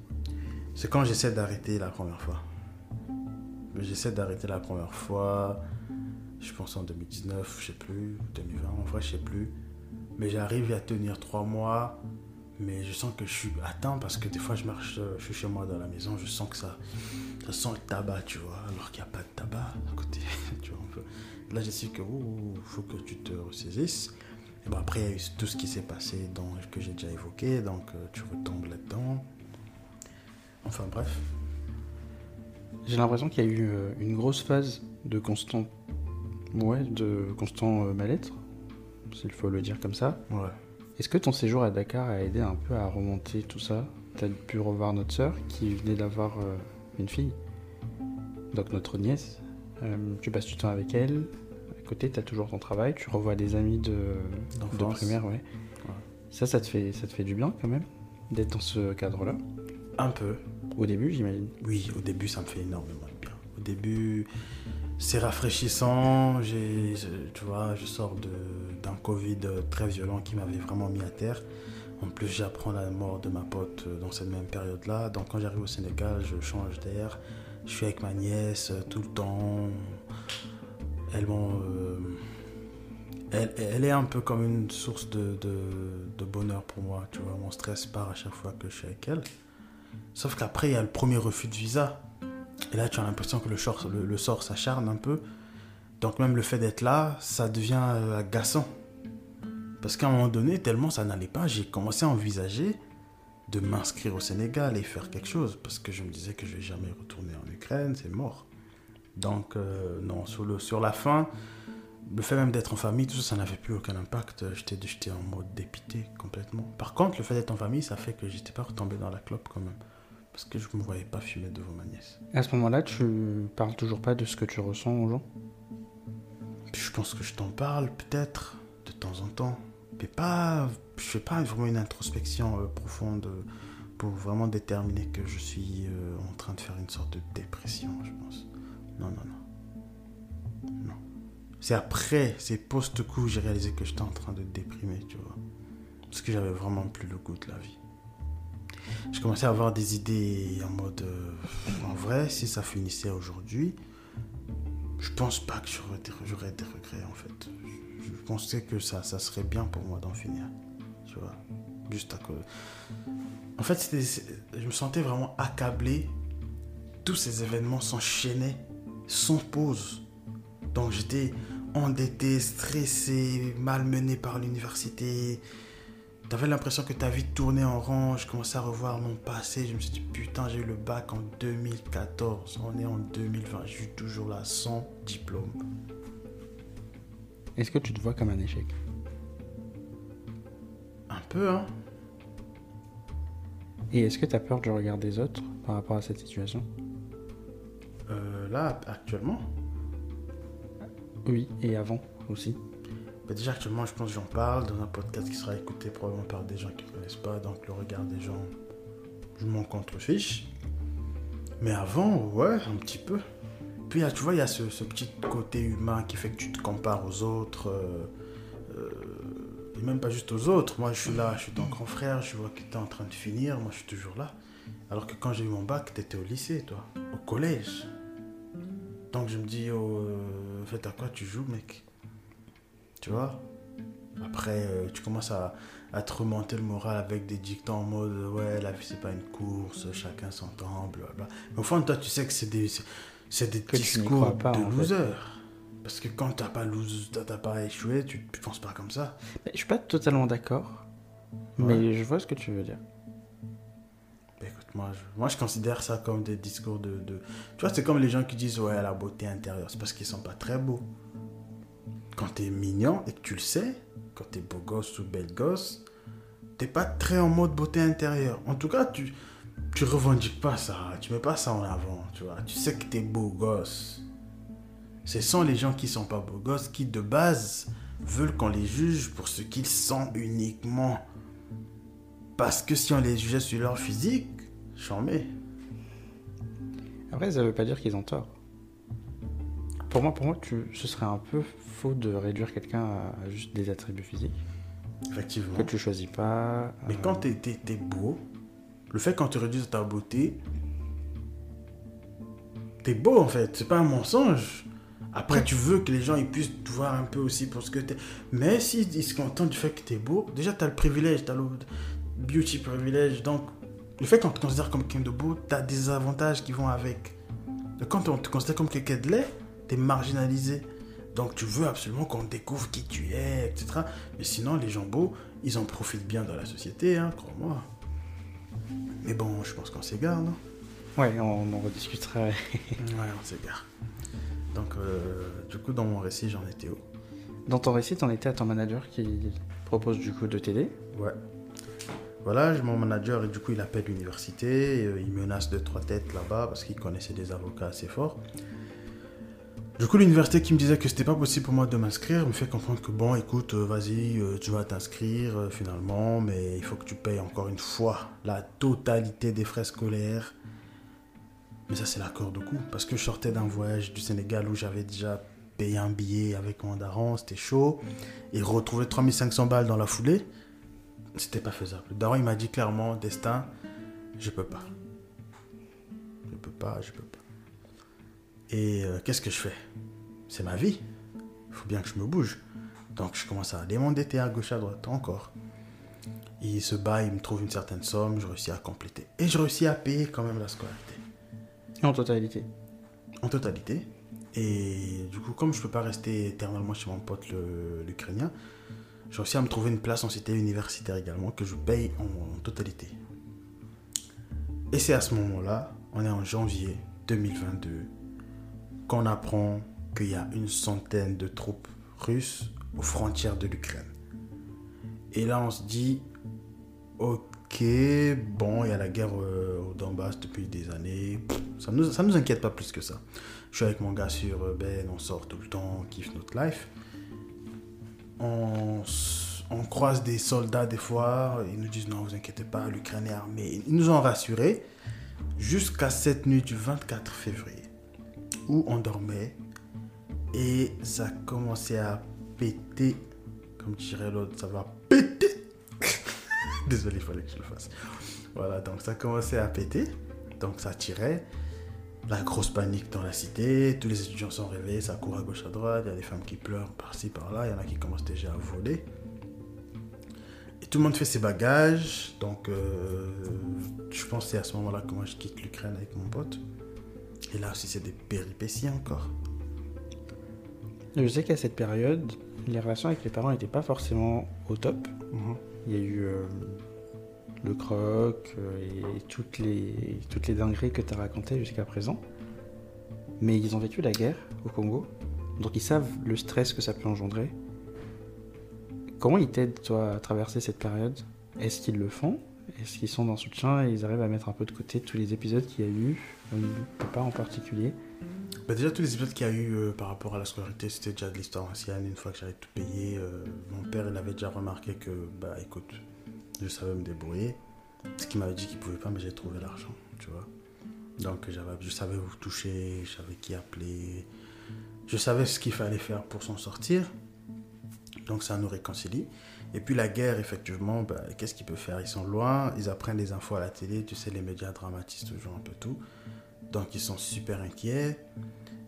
C'est quand j'essaie d'arrêter la première fois. J'essaie d'arrêter la première fois, je pense en 2019, je sais plus, 2020, en vrai, je sais plus. Mais j'arrive à tenir trois mois, mais je sens que je suis atteint parce que des fois, je marche, euh, je suis chez moi dans la maison, je sens que ça, ça sent le tabac, tu vois, alors qu'il n'y a pas de tabac à côté, tu vois, un peu. Là, je sais que, il faut que tu te ressaisisses. Et bon, après, il y a eu tout ce qui s'est passé, dans, que j'ai déjà évoqué, donc euh, tu retombes là-dedans. Enfin bref. J'ai l'impression qu'il y a eu euh, une grosse phase de constant, ouais, de constant euh, mal-être, s'il faut le dire comme ça. Ouais. Est-ce que ton séjour à Dakar a aidé un peu à remonter tout ça? T'as pu revoir notre sœur qui venait d'avoir euh, une fille, donc notre nièce. Tu passes du temps avec elle. À côté, t'as toujours ton travail. Tu revois des amis de, de primaire, ouais. Ouais. Ça, ça te fait, ça te fait du bien quand même d'être dans ce cadre-là? Un peu. Au début, j'imagine. Oui, au début, ça me fait énormément de bien. Au début, c'est rafraîchissant. Tu vois, je sors d'un Covid très violent qui m'avait vraiment mis à terre. En plus, j'apprends la mort de ma pote dans cette même période-là. Donc, quand j'arrive au Sénégal, je change d'air. Je suis avec ma nièce euh, tout le temps. Elles m'ont. euh, elle, elle est un peu comme une source de, de, de bonheur pour moi. Tu vois, mon stress part à chaque fois que je suis avec elle. Sauf qu'après, il y a le premier refus de visa. Et là, tu as l'impression que le, sort- le, sort s'acharne un peu. Donc même le fait d'être là, ça devient euh, agaçant. Parce qu'à un moment donné, tellement ça n'allait pas, j'ai commencé à envisager de m'inscrire au Sénégal et faire quelque chose. Parce que je me disais que je vais jamais retourner en Ukraine, c'est mort. Donc euh, non, sur, le, sur la fin, le fait même d'être en famille, tout ça, ça n'avait plus aucun impact. J'étais, en mode dépité complètement. Par contre, le fait d'être en famille, ça fait que j'étais pas retombé dans la clope quand même. Parce que je me voyais pas fumer devant ma nièce. À ce moment-là, tu parles toujours pas de ce que tu ressens aux gens? Je pense que je t'en parle peut-être de temps en temps. Mais pas, je fais pas vraiment une introspection euh, profonde euh, pour vraiment déterminer que je suis euh, en train de faire une sorte de dépression, je pense. Non, non, non. Non. C'est après, c'est post-coup, j'ai réalisé que j'étais en train de déprimer, tu vois. Parce que j'avais vraiment plus le goût de la vie. Je commençais à avoir des idées en mode, euh, en vrai, si ça finissait aujourd'hui, je pense pas que j'aurais des, regrets en fait. Je, pensais que ça, ça serait bien pour moi d'en finir. Tu vois. Juste à cause. En fait, je me sentais vraiment accablé. Tous ces événements s'enchaînaient sans pause. Donc j'étais endetté, stressé, malmené par l'université. T'avais l'impression que ta vie tournait en rond. Je commençais à revoir mon passé. Je me suis dit, putain, j'ai eu le bac en 2014. On est en 2020. Je suis toujours là sans diplôme. Est-ce que tu te vois comme un échec? Un peu, hein Et est-ce que tu as peur du regard des autres par rapport à cette situation? Euh, Là, actuellement, Oui, et avant aussi. bah déjà actuellement, je pense que j'en parle dans un podcast qui sera écouté probablement par des gens qui ne connaissent pas. Donc le regard des gens, je m'en contrefiche. Mais avant, ouais, un petit peu. puis, tu vois, il y a ce, petit côté humain qui fait que tu te compares aux autres. Euh, euh, et même pas juste aux autres. Moi, je suis là, je suis ton grand frère, je vois que tu es en train de finir, moi, je suis toujours là. Alors que quand j'ai eu mon bac, tu étais au lycée, toi, au collège. Donc, je me dis, oh, euh, en fait, à quoi tu joues, mec? Tu vois? Après, tu commences à, à te remonter le moral avec des dictons en mode ouais la vie c'est pas une course chacun son temps blablabla mais au fond toi tu sais que c'est des c'est des discours de loser. Parce que quand t'as pas t'as pas échoué tu, tu penses pas comme ça. Mais je suis pas totalement d'accord mais je vois ce que tu veux dire moi je, moi je considère ça comme des discours de, de... tu vois c'est comme les gens qui disent ouais la beauté intérieure c'est parce qu'ils sont pas très beaux quand t'es mignon et que tu le sais quand t'es beau gosse ou belle gosse, t'es pas très en mode beauté intérieure. En tout cas, tu, tu revendiques pas ça, tu mets pas ça en avant, tu vois. Tu sais que t'es beau gosse. Ce sont les gens qui sont pas beaux gosses qui, de base, veulent qu'on les juge pour ce qu'ils sont uniquement. Parce que si on les jugeait sur leur physique, j'en mets. Après, ça veut pas dire qu'ils ont tort. Pour moi, pour moi tu, ce serait un peu faux de réduire quelqu'un à juste des attributs physiques. Effectivement. Que tu choisis pas. Mais quand tu es, beau, le fait quand tu réduis ta beauté, t'es beau en fait, c'est pas un mensonge. Après, tu veux que les gens ils puissent te voir un peu aussi pour ce que tu es. Mais s'ils ils se contentent du fait que tu es beau, déjà tu as le privilège, tu as le beauty privilège. Donc, le fait qu'on te considère comme quelqu'un de beau, tu as des avantages qui vont avec. Quand on te considère comme quelqu'un de laid, marginalisé. Donc tu veux absolument qu'on découvre qui tu es, etc. Mais sinon, les gens beaux, ils en profitent bien dans la société, hein, crois-moi. Mais bon, je pense qu'on s'égare, non? Ouais, on en rediscutera. ouais, on s'égare. Donc, euh, du coup, dans mon récit, j'en étais où? Dans ton récit, t'en étais à ton manager qui propose du coup de t'aider Ouais. Voilà, mon manager, et du coup, il appelle l'université, euh, il menace de trois têtes là-bas parce qu'il connaissait des avocats assez forts. Du coup, l'université qui me disait que c'était pas possible pour moi de m'inscrire me fait comprendre que bon, écoute, euh, vas-y, euh, tu vas t'inscrire finalement, mais il faut que tu payes encore une fois la totalité des frais scolaires. Mais ça, c'est l'accord de coup, parce que je sortais d'un voyage du Sénégal où j'avais déjà payé un billet avec mon c'était chaud, et retrouver 3500 balles dans la foulée, c'était pas faisable. Le daron, il m'a dit clairement, Destin, je peux pas. Je peux pas, je peux pas. Et euh, qu'est-ce que je fais? C'est ma vie. Il faut bien que je me bouge. Donc je commence à aller m'endetter à gauche à droite encore. Il se bat, il me trouve une certaine somme, je réussis à compléter. Et je réussis à payer quand même la scolarité. En totalité En totalité. Et du coup, comme je ne peux pas rester éternellement chez mon pote l'Ukrainien, j'ai réussi à me trouver une place en cité universitaire également que je paye en totalité. Et c'est à ce moment-là, on est en janvier 2022, qu'on apprend qu'il y a une centaine de troupes russes aux frontières de l'Ukraine. Et là, on se dit, ok, bon, il y a la guerre euh, au Donbass depuis des années. ça ne nous, nous inquiète pas plus que ça. Je suis avec mon gars sur euh, Ben, on sort tout le temps, on kiffe notre life. On, croise des soldats des fois, ils nous disent non, vous inquiétez pas, l'Ukraine est armée. Ils nous ont rassurés jusqu'à cette nuit du 24 février où on dormait et ça commençait à péter. Comme dirait l'autre, ça va péter. Désolé, il fallait que je le fasse. Voilà, donc ça commençait à péter. Donc ça tirait. La grosse panique dans la cité. Tous les étudiants sont réveillés, ça court à gauche à droite. Il y a des femmes qui pleurent par-ci, par-là. Il y en a qui commencent déjà à voler. Et tout le monde fait ses bagages. Donc euh, je pense c'est à ce moment-là que moi je quitte l'Ukraine avec mon pote. Et là aussi, c'est des péripéties encore. Je sais qu'à cette période, les relations avec les parents n'étaient pas forcément au top. Mhm. Il y a eu euh, le croc euh, et toutes les, toutes les dingueries que tu as racontées jusqu'à présent. Mais ils ont vécu la guerre au Congo, donc ils savent le stress que ça peut engendrer. Comment ils t'aident, toi, à traverser cette période? Est-ce qu'ils le font? Est-ce qu'ils sont dans soutien et ils arrivent à mettre un peu de côté tous les épisodes qu'il y a eu pas en particulier? Bah Déjà, tous les épisodes qu'il y a eu euh, par rapport à la scolarité, c'était déjà de l'histoire ancienne. Une fois que j'avais tout payé, euh, mon père, il avait déjà remarqué que, bah écoute, je savais me débrouiller. Ce qu'il m'avait dit qu'il pouvait pas, mais j'ai trouvé l'argent, tu vois. Donc je savais où toucher, je savais qui appeler, je savais ce qu'il fallait faire pour s'en sortir. Donc ça nous réconcilie. Et puis la guerre, effectivement, bah, qu'est-ce qu'ils peuvent faire? Ils sont loin, ils apprennent des infos à la télé, tu sais, les médias dramatisent toujours un peu tout. Donc ils sont super inquiets.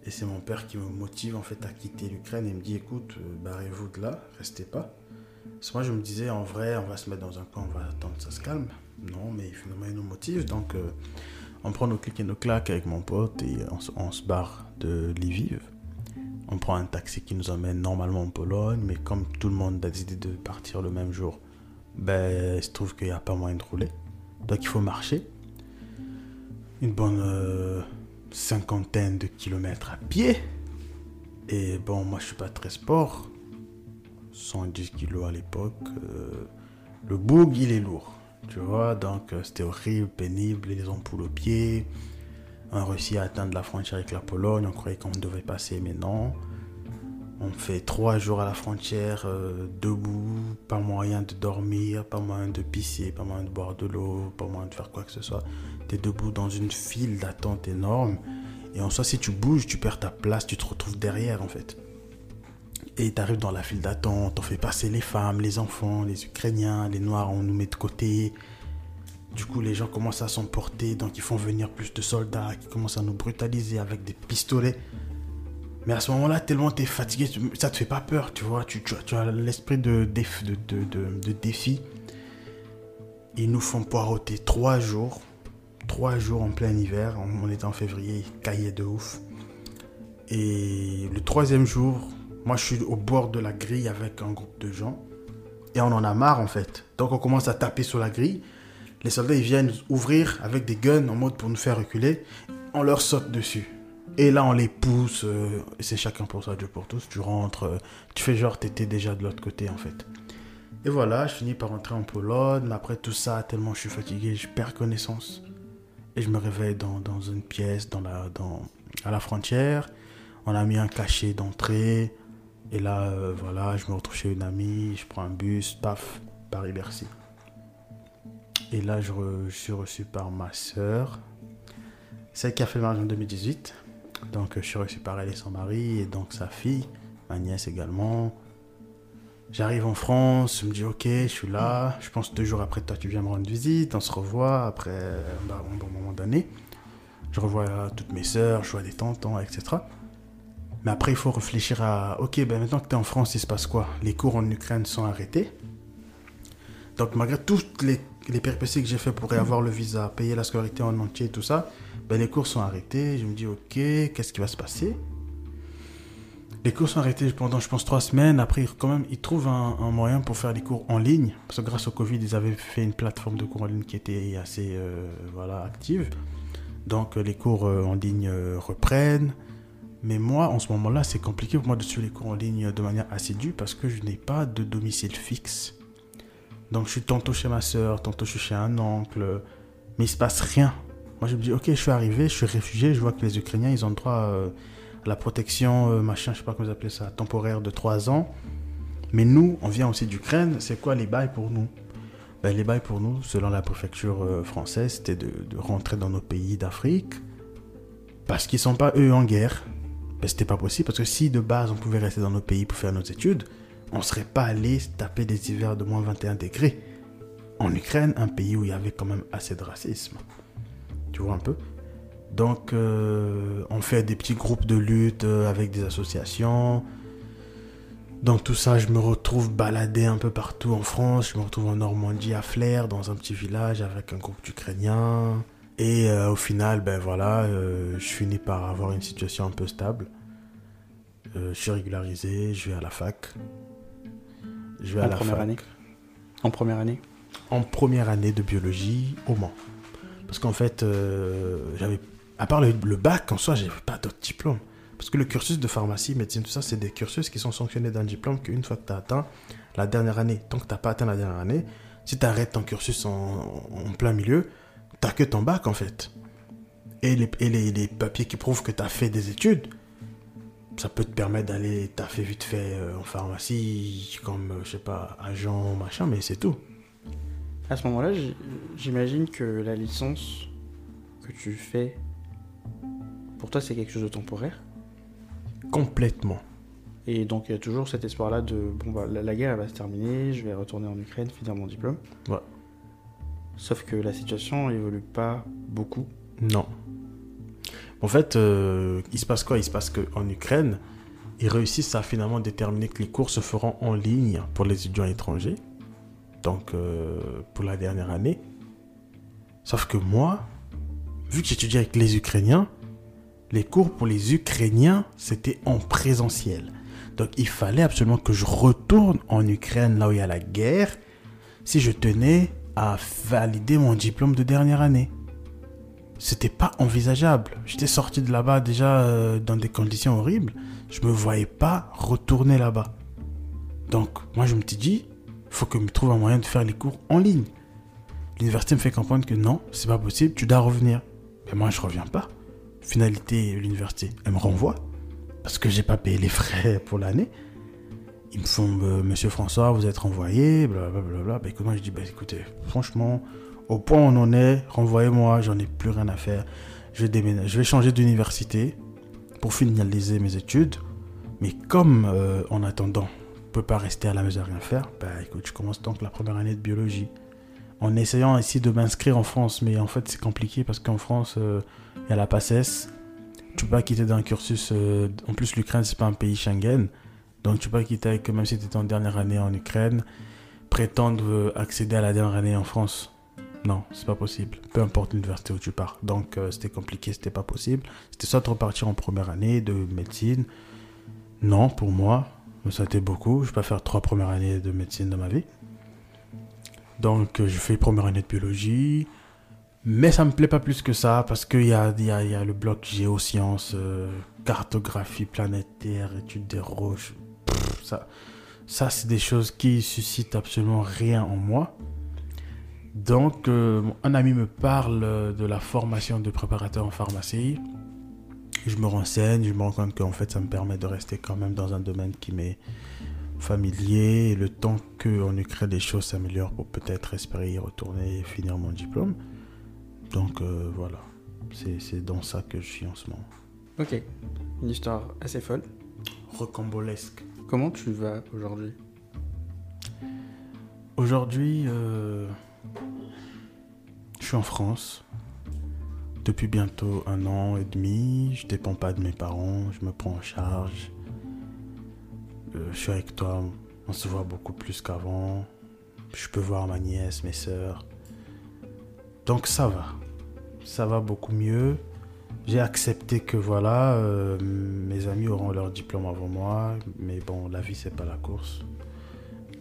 Et c'est mon père qui me motive en fait à quitter l'Ukraine et me dit écoute, euh, barrez-vous de là, restez pas. Parce que moi je me disais en vrai, on va se mettre dans un coin, on va attendre que ça se calme. Non, mais finalement il nous motive. Donc euh, on prend nos clics et nos claques avec mon pote et on, se barre de Lviv. On prend un taxi qui nous emmène normalement en Pologne, mais comme tout le monde a décidé de partir le même jour, ben, il se trouve qu'il n'y a pas moyen de rouler. Donc il faut marcher. Une bonne euh, cinquantaine de kilomètres à pied. Et bon, moi je suis pas très sport. 110 kilos à l'époque. Euh, le boug, il est lourd. Tu vois, donc euh, c'était horrible, pénible, les ampoules aux pieds. On a réussi à atteindre la frontière avec la Pologne. On croyait qu'on devait passer, mais non. On fait trois jours à la frontière, euh, debout, pas moyen de dormir, pas moyen de pisser, pas moyen de boire de l'eau, pas moyen de faire quoi que ce soit. Tu es debout dans une file d'attente énorme. Et en soi, si tu bouges, tu perds ta place, tu te retrouves derrière en fait. Et tu arrives dans la file d'attente, on fait passer les femmes, les enfants, les Ukrainiens, les Noirs, on nous met de côté. Du coup, les gens commencent à s'emporter, donc ils font venir plus de soldats qui commencent à nous brutaliser avec des pistolets. Mais à ce moment-là, tellement tu es fatigué, ça te fait pas peur, tu vois. Tu, as l'esprit de, défi. Ils nous font poireauter trois jours. Trois jours en plein hiver. On, était en février, caillait de ouf. Et le troisième jour, moi je suis au bord de la grille avec un groupe de gens. Et on en a marre en fait. Donc on commence à taper sur la grille. Les soldats, ils viennent ouvrir avec des guns en mode pour nous faire reculer. On leur saute dessus. Et là, on les pousse. Euh, c'est chacun pour soi, Dieu pour tous. Tu rentres, euh, tu fais genre, t'étais déjà de l'autre côté, en fait. Et voilà, je finis par rentrer en Pologne. Après tout ça, tellement je suis fatigué, je perds connaissance. Et je me réveille dans, dans une pièce, dans la, dans, à la frontière. On a mis un cachet d'entrée. Et là, euh, voilà, je me retrouve chez une amie. Je prends un bus, paf, Paris-Bercy. Et là, je, suis reçu par ma sœur, celle qui a fait le mariage en 2018. Donc, je suis reçu par elle et son mari, et donc sa fille, ma nièce également. J'arrive en France, je me dis ok, je suis là. Je pense deux jours après, toi, tu viens me rendre visite, on se revoit après bah, un bon moment d'année. Je revois toutes mes sœurs, je vois des tontons, etc. Mais après, il faut réfléchir à ok, ben maintenant que tu es en France, il se passe quoi? Les cours en Ukraine sont arrêtés. Donc, malgré toutes les les que j'ai fait pour avoir le visa, payer la scolarité en entier, tout ça, ben les cours sont arrêtés. Je me dis, ok, qu'est-ce qui va se passer? Les cours sont arrêtés pendant, je pense, trois semaines. Après, quand même, ils trouvent un, moyen pour faire des cours en ligne. Parce que grâce au Covid, ils avaient fait une plateforme de cours en ligne qui était assez euh, voilà, active. Donc, les cours euh, en ligne euh, reprennent. Mais moi, en ce moment-là, c'est compliqué pour moi de suivre les cours en ligne de manière assidue parce que je n'ai pas de domicile fixe. Donc je suis tantôt chez ma soeur, tantôt je suis chez un oncle, mais il se passe rien. Moi je me dis, ok, je suis arrivé, je suis réfugié, je vois que les Ukrainiens, ils ont droit euh, à la protection, euh, machin, je sais pas comment vous appelez ça, temporaire de 3 ans. Mais nous, on vient aussi d'Ukraine, c'est quoi les bails pour nous? Ben, Les bails pour nous, selon la préfecture euh, française, c'était de, rentrer dans nos pays d'Afrique, parce qu'ils sont pas eux en guerre. Ben, c'était pas possible, parce que si de base on pouvait rester dans nos pays pour faire nos études, on serait pas allé taper des hivers de moins 21 degrés en Ukraine, un pays où il y avait quand même assez de racisme. Tu vois un peu? Donc, euh, on fait des petits groupes de lutte euh, avec des associations. Dans tout ça, je me retrouve baladé un peu partout en France. Je me retrouve en Normandie, à Flers, dans un petit village avec un groupe d'Ukrainiens. Et euh, au final, ben voilà, je finis par avoir une situation un peu stable. je suis régularisé, je vais à la fac. Je vais en à la première année. En première année En première année de biologie au Mans. Parce qu'en fait, euh, j'avais. À part le, bac en soi, j'avais pas d'autres diplômes. Parce que le cursus de pharmacie, médecine, tout ça, c'est des cursus qui sont sanctionnés d'un diplôme qu'une fois que tu as atteint la dernière année, tant que tu n'as pas atteint la dernière année, si tu arrêtes ton cursus en, plein milieu, tu que ton bac en fait. Et les, et les, les papiers qui prouvent que tu as fait des études, ça peut te permettre d'aller taffer vite fait euh, en pharmacie, comme, euh, je sais pas, agent, machin, mais c'est tout. À ce moment-là, j'imagine que la licence que tu fais Pour toi, c'est quelque chose de temporaire Complètement. Et donc, il y a toujours cet espoir-là de bon, bah, la, la guerre elle va se terminer, je vais retourner en Ukraine, finir mon diplôme. Ouais. Sauf que la situation évolue pas beaucoup. Non. En fait, euh, il se passe quoi? Il se passe qu'en Ukraine, ils réussissent à finalement déterminer que les cours se feront en ligne pour les étudiants étrangers. Donc, euh, pour la dernière année. Sauf que moi, vu que j'étudie avec les Ukrainiens, les cours pour les Ukrainiens, c'était en présentiel. Donc, il fallait absolument que je retourne en Ukraine, là où il y a la guerre, si je tenais à valider mon diplôme de dernière année c'était pas envisageable. J'étais sorti de là-bas déjà euh, dans des conditions horribles. Je me voyais pas retourner là-bas. Donc, moi, je me suis dit, faut que je me trouve un moyen de faire les cours en ligne. L'université me fait comprendre que non, c'est pas possible, tu dois revenir. Mais moi, je reviens pas. Finalité, l'université, elle me renvoie parce que j'ai pas payé les frais pour l'année. Ils me font, euh, Monsieur François, vous êtes renvoyé, blablabla. Bah, écoute, moi, je dis, bah, écoutez, franchement, au point où on en est, renvoyez-moi, j'en ai plus rien à faire. Je vais, je vais changer d'université pour finaliser mes études. Mais comme euh, en attendant, on ne peut pas rester à la maison à rien faire, bah écoute, je commence donc la première année de biologie. En essayant ici de m'inscrire en France, mais en fait c'est compliqué parce qu'en France, euh, il y a la PACES. Tu peux pas quitter d'un cursus. en plus, l'Ukraine, c'est pas un pays Schengen. Donc tu peux pas quitter avec, même si tu étais en dernière année en Ukraine, prétendre euh, accéder à la dernière année en France. Non, c'est pas possible. Peu importe l'université où tu pars. Donc euh, c'était compliqué, c'était pas possible. C'était soit de repartir en première année de médecine. Non, pour moi, ça a été beaucoup. Je vais pas faire trois premières années de médecine dans ma vie. Donc euh, je fais première année de biologie. Mais ça me plaît pas plus que ça parce qu'il y a, y, a, y a le bloc géosciences, cartographie planétaire, étude des roches. Pff, ça, ça c'est des choses qui suscitent absolument rien en moi. Donc, euh, un ami me parle de la formation de préparateur en pharmacie. Je me renseigne, je me rends compte qu'en fait, ça me permet de rester quand même dans un domaine qui m'est familier. Et le temps qu'en Ukraine, les choses s'améliorent pour peut-être espérer y retourner et finir mon diplôme. Donc, euh, voilà. C'est c'est dans ça que je suis en ce moment. Ok, une histoire assez folle. Rocambolesque. Comment tu vas aujourd'hui? Aujourd'hui, euh, je suis en France. Depuis bientôt un an et demi, je dépends pas de mes parents, je me prends en charge. Euh, je suis avec toi, on se voit beaucoup plus qu'avant. Je peux voir ma nièce, mes sœurs. Donc ça va. Ça va beaucoup mieux. J'ai accepté que voilà, euh, mes amis auront leur diplôme avant moi, mais bon, la vie c'est pas la course.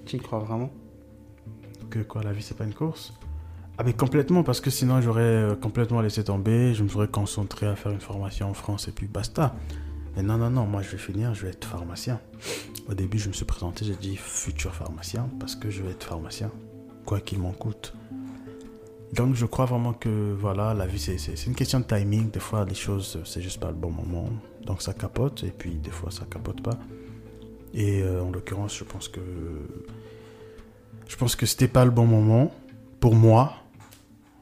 Tu y crois vraiment? Que quoi, la vie c'est pas une course? Ah mais complètement, parce que sinon j'aurais euh, complètement laissé tomber, je me serais concentré à faire une formation en France et puis basta. Mais non, non, non, moi je vais finir, je vais être pharmacien. Au début je me suis présenté, j'ai dit futur pharmacien, parce que je vais être pharmacien, quoi qu'il m'en coûte. Donc je crois vraiment que voilà, la vie c'est- une question de timing, des fois les choses c'est juste pas le bon moment, donc ça capote, et puis des fois ça capote pas. Et euh, en l'occurrence je pense que je pense que c'était pas le bon moment pour moi.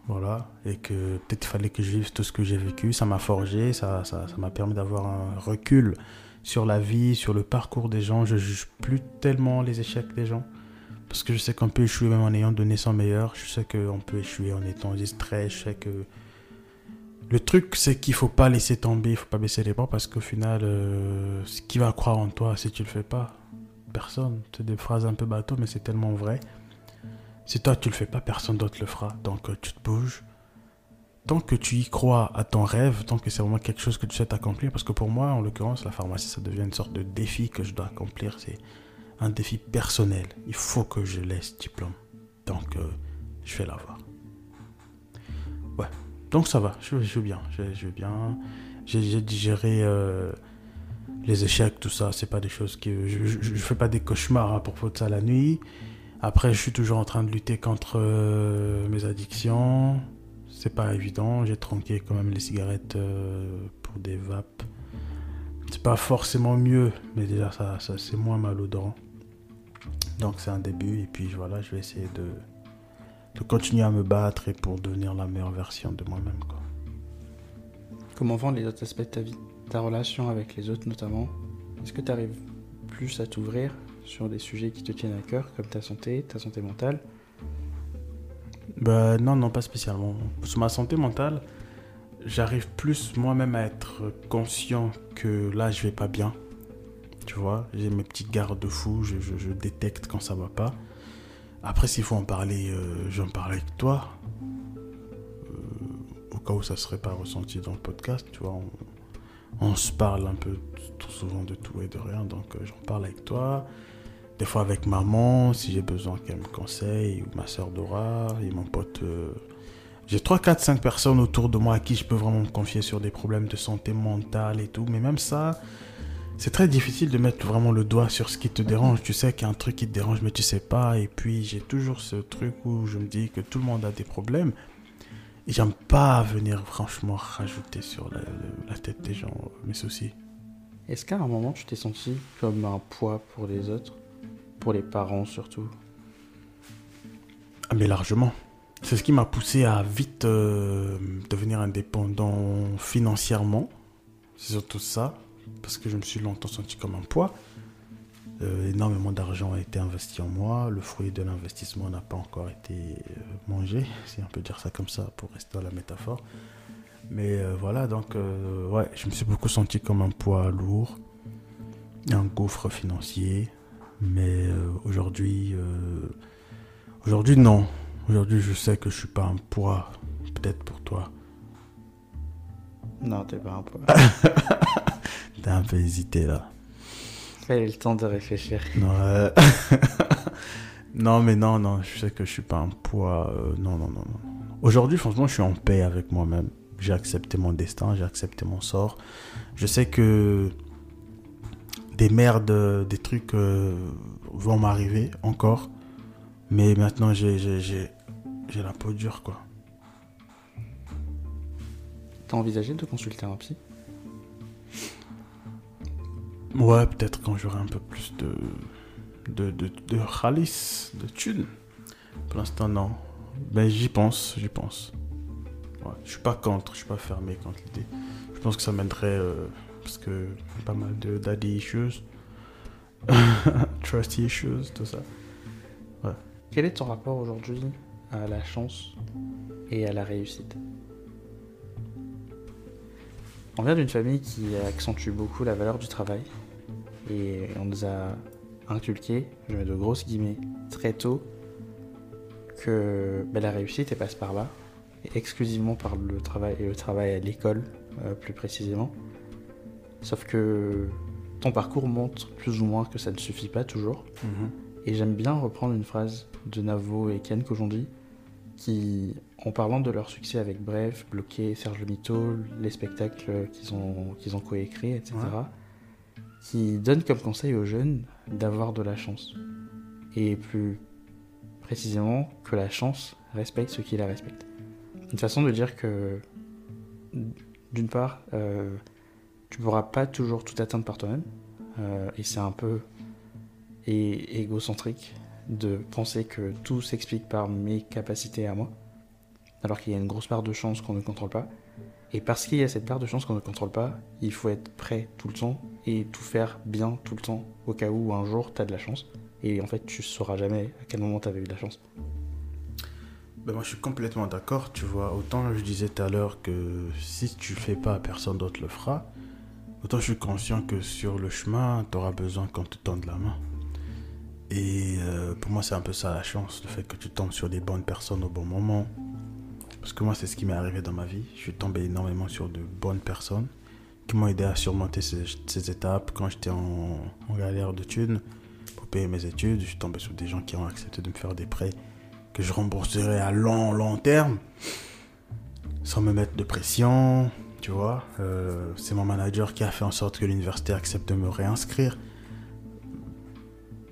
Voilà. Et que peut-être fallait que je vive tout ce que j'ai vécu. Ça m'a forgé, ça ça ça m'a permis d'avoir un recul sur la vie, sur le parcours des gens. Je juge plus tellement les échecs des gens. Parce que je sais qu'on peut échouer même en ayant donné son meilleur. Je sais qu'on peut échouer en étant distrait. Je sais que. Le truc, c'est qu'il faut pas laisser tomber, il faut pas baisser les bras parce qu'au final, euh, qui va croire en toi si tu le fais pas Personne. C'est des phrases un peu bateau, mais c'est tellement vrai. Si toi tu le fais pas, personne d'autre le fera. Donc euh, tu te bouges. Tant que tu y crois à ton rêve, tant que c'est vraiment quelque chose que tu souhaites accomplir, parce que pour moi, en l'occurrence, la pharmacie, ça devient une sorte de défi que je dois accomplir. C'est un défi personnel. Il faut que je laisse diplôme. Donc euh, je vais l'avoir. Ouais. Donc ça va, je, je vais bien. Je, vais bien. J'ai digéré euh, les échecs, tout ça. C'est pas des choses que. Je, fais pas des cauchemars à propos de ça la nuit. Après, je suis toujours en train de lutter contre euh, mes addictions. C'est pas évident. J'ai tronqué quand même les cigarettes pour des vapes. C'est pas forcément mieux, mais déjà, ça, ça c'est moins mal aux dents. Donc, c'est un début. Et puis, voilà, je vais essayer de, de continuer à me battre et pour devenir la meilleure version de moi-même. quoi. Comment vont les autres aspects de ta vie Ta relation avec les autres notamment? Est-ce que tu arrives plus à t'ouvrir sur des sujets qui te tiennent à cœur, comme ta santé, ta santé mentale? Bah, Non, non, pas spécialement. Sur ma santé mentale, j'arrive plus moi-même à être conscient que là, je vais pas bien. Tu vois, j'ai mes petites garde-fous, je, je, détecte quand ça va pas. Après, s'il faut en parler, euh, j'en parle avec toi. Euh, au cas où ça serait pas ressenti dans le podcast, tu vois, on, se parle un peu tout souvent de tout et de rien, donc euh, j'en parle avec toi. Des fois avec maman, si j'ai besoin qu'elle me conseille, ou ma soeur Dora, et mon pote. J'ai 3, 4, 5 personnes autour de moi à qui je peux vraiment me confier sur des problèmes de santé mentale et tout. Mais même ça, c'est très difficile de mettre vraiment le doigt sur ce qui te dérange. Tu sais qu'il y a un truc qui te dérange, mais tu sais pas. Et puis, j'ai toujours ce truc où je me dis que tout le monde a des problèmes. Et j'aime pas venir franchement rajouter sur la, tête des gens mes soucis. Est-ce qu'à un moment, tu t'es senti comme un poids pour les autres? Pour les parents surtout? Ah, Mais largement. C'est ce qui m'a poussé à vite euh, devenir indépendant financièrement. C'est surtout ça parce que je me suis longtemps senti comme un poids. Euh, énormément d'argent a été investi en moi. Le fruit de l'investissement n'a pas encore été euh, mangé, si on peut dire ça comme ça pour rester dans la métaphore. Mais euh, voilà, donc ouais, je me suis beaucoup senti comme un poids lourd, un gouffre financier. Mais aujourd'hui, aujourd'hui non. Aujourd'hui, je sais que je suis pas un poids, peut-être pour toi. Non, t'es pas un poids. T'as un peu hésité là. Fais le temps de réfléchir. Non, mais non, non, je sais que je suis pas un poids. Euh, non, non, non, non. Aujourd'hui, franchement, je suis en paix avec moi-même. J'ai accepté mon destin, j'ai accepté mon sort. Je sais que des merdes, des trucs euh, vont m'arriver encore. Mais maintenant, j'ai la peau dure, quoi. T'as envisagé de consulter un psy? Ouais, peut-être quand j'aurai un peu plus de. de. de. de de thunes. Pour l'instant, non. Ben, j'y pense, j'y pense. Ouais, je suis pas contre, je suis pas fermé contre l'idée. Je pense que ça m'aiderait. Euh, parce que pas mal de daddy issues. Trust issues, tout ça. Quel est ton rapport aujourd'hui à la chance et à la réussite? On vient d'une famille qui accentue beaucoup la valeur du travail et on nous a inculqué, je mets de grosses guillemets, très tôt, que ben, la réussite elle passe par là, et exclusivement par le travail et le travail à l'école euh, plus précisément. Sauf que ton parcours montre plus ou moins que ça ne suffit pas toujours. Mhm. Et j'aime bien reprendre une phrase de Navo et Ken qu'aujourd'hui, qui, en parlant de leur succès avec Bref, Bloqué, Serge Mito, les spectacles qu'ils ont, qu'ils ont coécrits, etc., qui donne comme conseil aux jeunes d'avoir de la chance. Et plus précisément, que la chance respecte ceux qui la respectent. Une façon de dire que, d'une part, euh, tu pourras pas toujours tout atteindre par toi-même, euh, et c'est un peu égocentrique de penser que tout s'explique par mes capacités à moi, alors qu'il y a une grosse part de chance qu'on ne contrôle pas. Et parce qu'il y a cette part de chance qu'on ne contrôle pas, il faut être prêt tout le temps et tout faire bien tout le temps au cas où un jour tu as de la chance. Et en fait, tu sauras jamais à quel moment tu avais eu de la chance. Ben moi, je suis complètement d'accord. Tu vois, autant je disais tout à l'heure que si tu fais pas, personne d'autre le fera. Autant je suis conscient que sur le chemin, tu auras besoin qu'on te tende la main. Et euh, pour moi, c'est un peu ça la chance, le fait que tu tombes sur des bonnes personnes au bon moment, parce que moi, c'est ce qui m'est arrivé dans ma vie. Je suis tombé énormément sur de bonnes personnes qui m'ont aidé à surmonter ces, étapes. Quand j'étais en, galère de thunes pour payer mes études, je suis tombé sur des gens qui ont accepté de me faire des prêts que je rembourserai à long, long terme, sans me mettre de pression. Tu vois, euh, c'est mon manager qui a fait en sorte que l'université accepte de me réinscrire.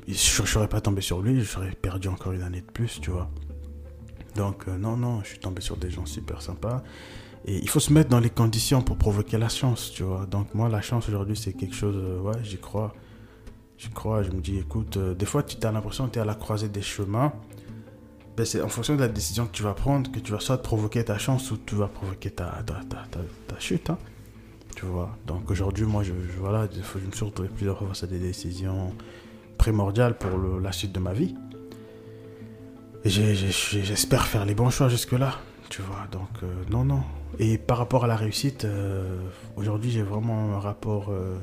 Je ne serais pas tombé sur lui, je serais perdu encore une année de plus, tu vois. Donc, euh, non, non, je suis tombé sur des gens super sympas. Et il faut se mettre dans les conditions pour provoquer la chance, tu vois. Donc, moi, la chance aujourd'hui, c'est quelque chose, euh, ouais, j'y crois. J'y crois, je me dis, écoute, euh, des fois, tu as l'impression que tu es à la croisée des chemins. Ben, c'est en fonction de la décision que tu vas prendre que tu vas soit provoquer ta chance ou tu vas provoquer ta, ta, ta, chute. Hein. Tu vois. Donc aujourd'hui, moi, je, je- voilà, je, me suis retrouvé plusieurs fois face à des décisions primordiales pour la suite de ma vie. J'espère faire les bons choix jusque-là. Tu vois. Donc, euh, non, non. Et par rapport à la réussite, euh, aujourd'hui, j'ai vraiment un rapport euh,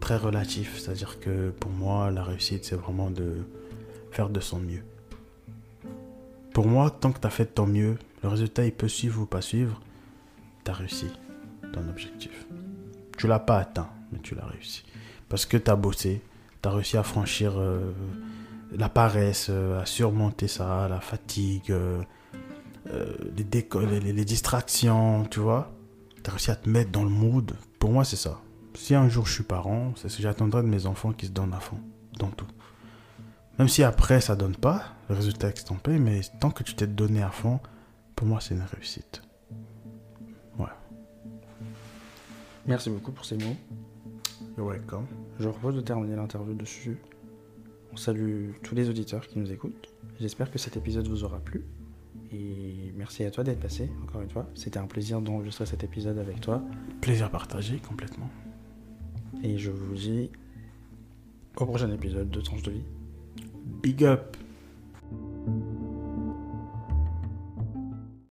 très relatif. C'est-à-dire que pour moi, la réussite, c'est vraiment de faire de son mieux. Pour moi, tant que tu as fait de ton mieux, le résultat, il peut suivre ou pas suivre, tu as réussi ton objectif. Tu l'as pas atteint, mais tu l'as réussi. Parce que tu as bossé, tu as réussi à franchir la paresse, euh, à surmonter ça, la fatigue, euh, euh, les, les, distractions, tu vois. Tu as réussi à te mettre dans le mood. Pour moi, c'est ça. Si un jour je suis parent, c'est ce que j'attendrai de mes enfants qui se donnent à fond dans tout. Même si après ça donne pas le résultat extampé, mais tant que tu t'es donné à fond, pour moi c'est une réussite. Merci beaucoup pour ces mots. You're welcome. Je propose de terminer l'interview dessus. On salue tous les auditeurs qui nous écoutent. J'espère que cet épisode vous aura plu. Et merci à toi d'être passé, encore une fois. C'était un plaisir d'enregistrer cet épisode avec toi. Plaisir partagé complètement. Et je vous dis au prochain épisode de Tranche de vie. Big up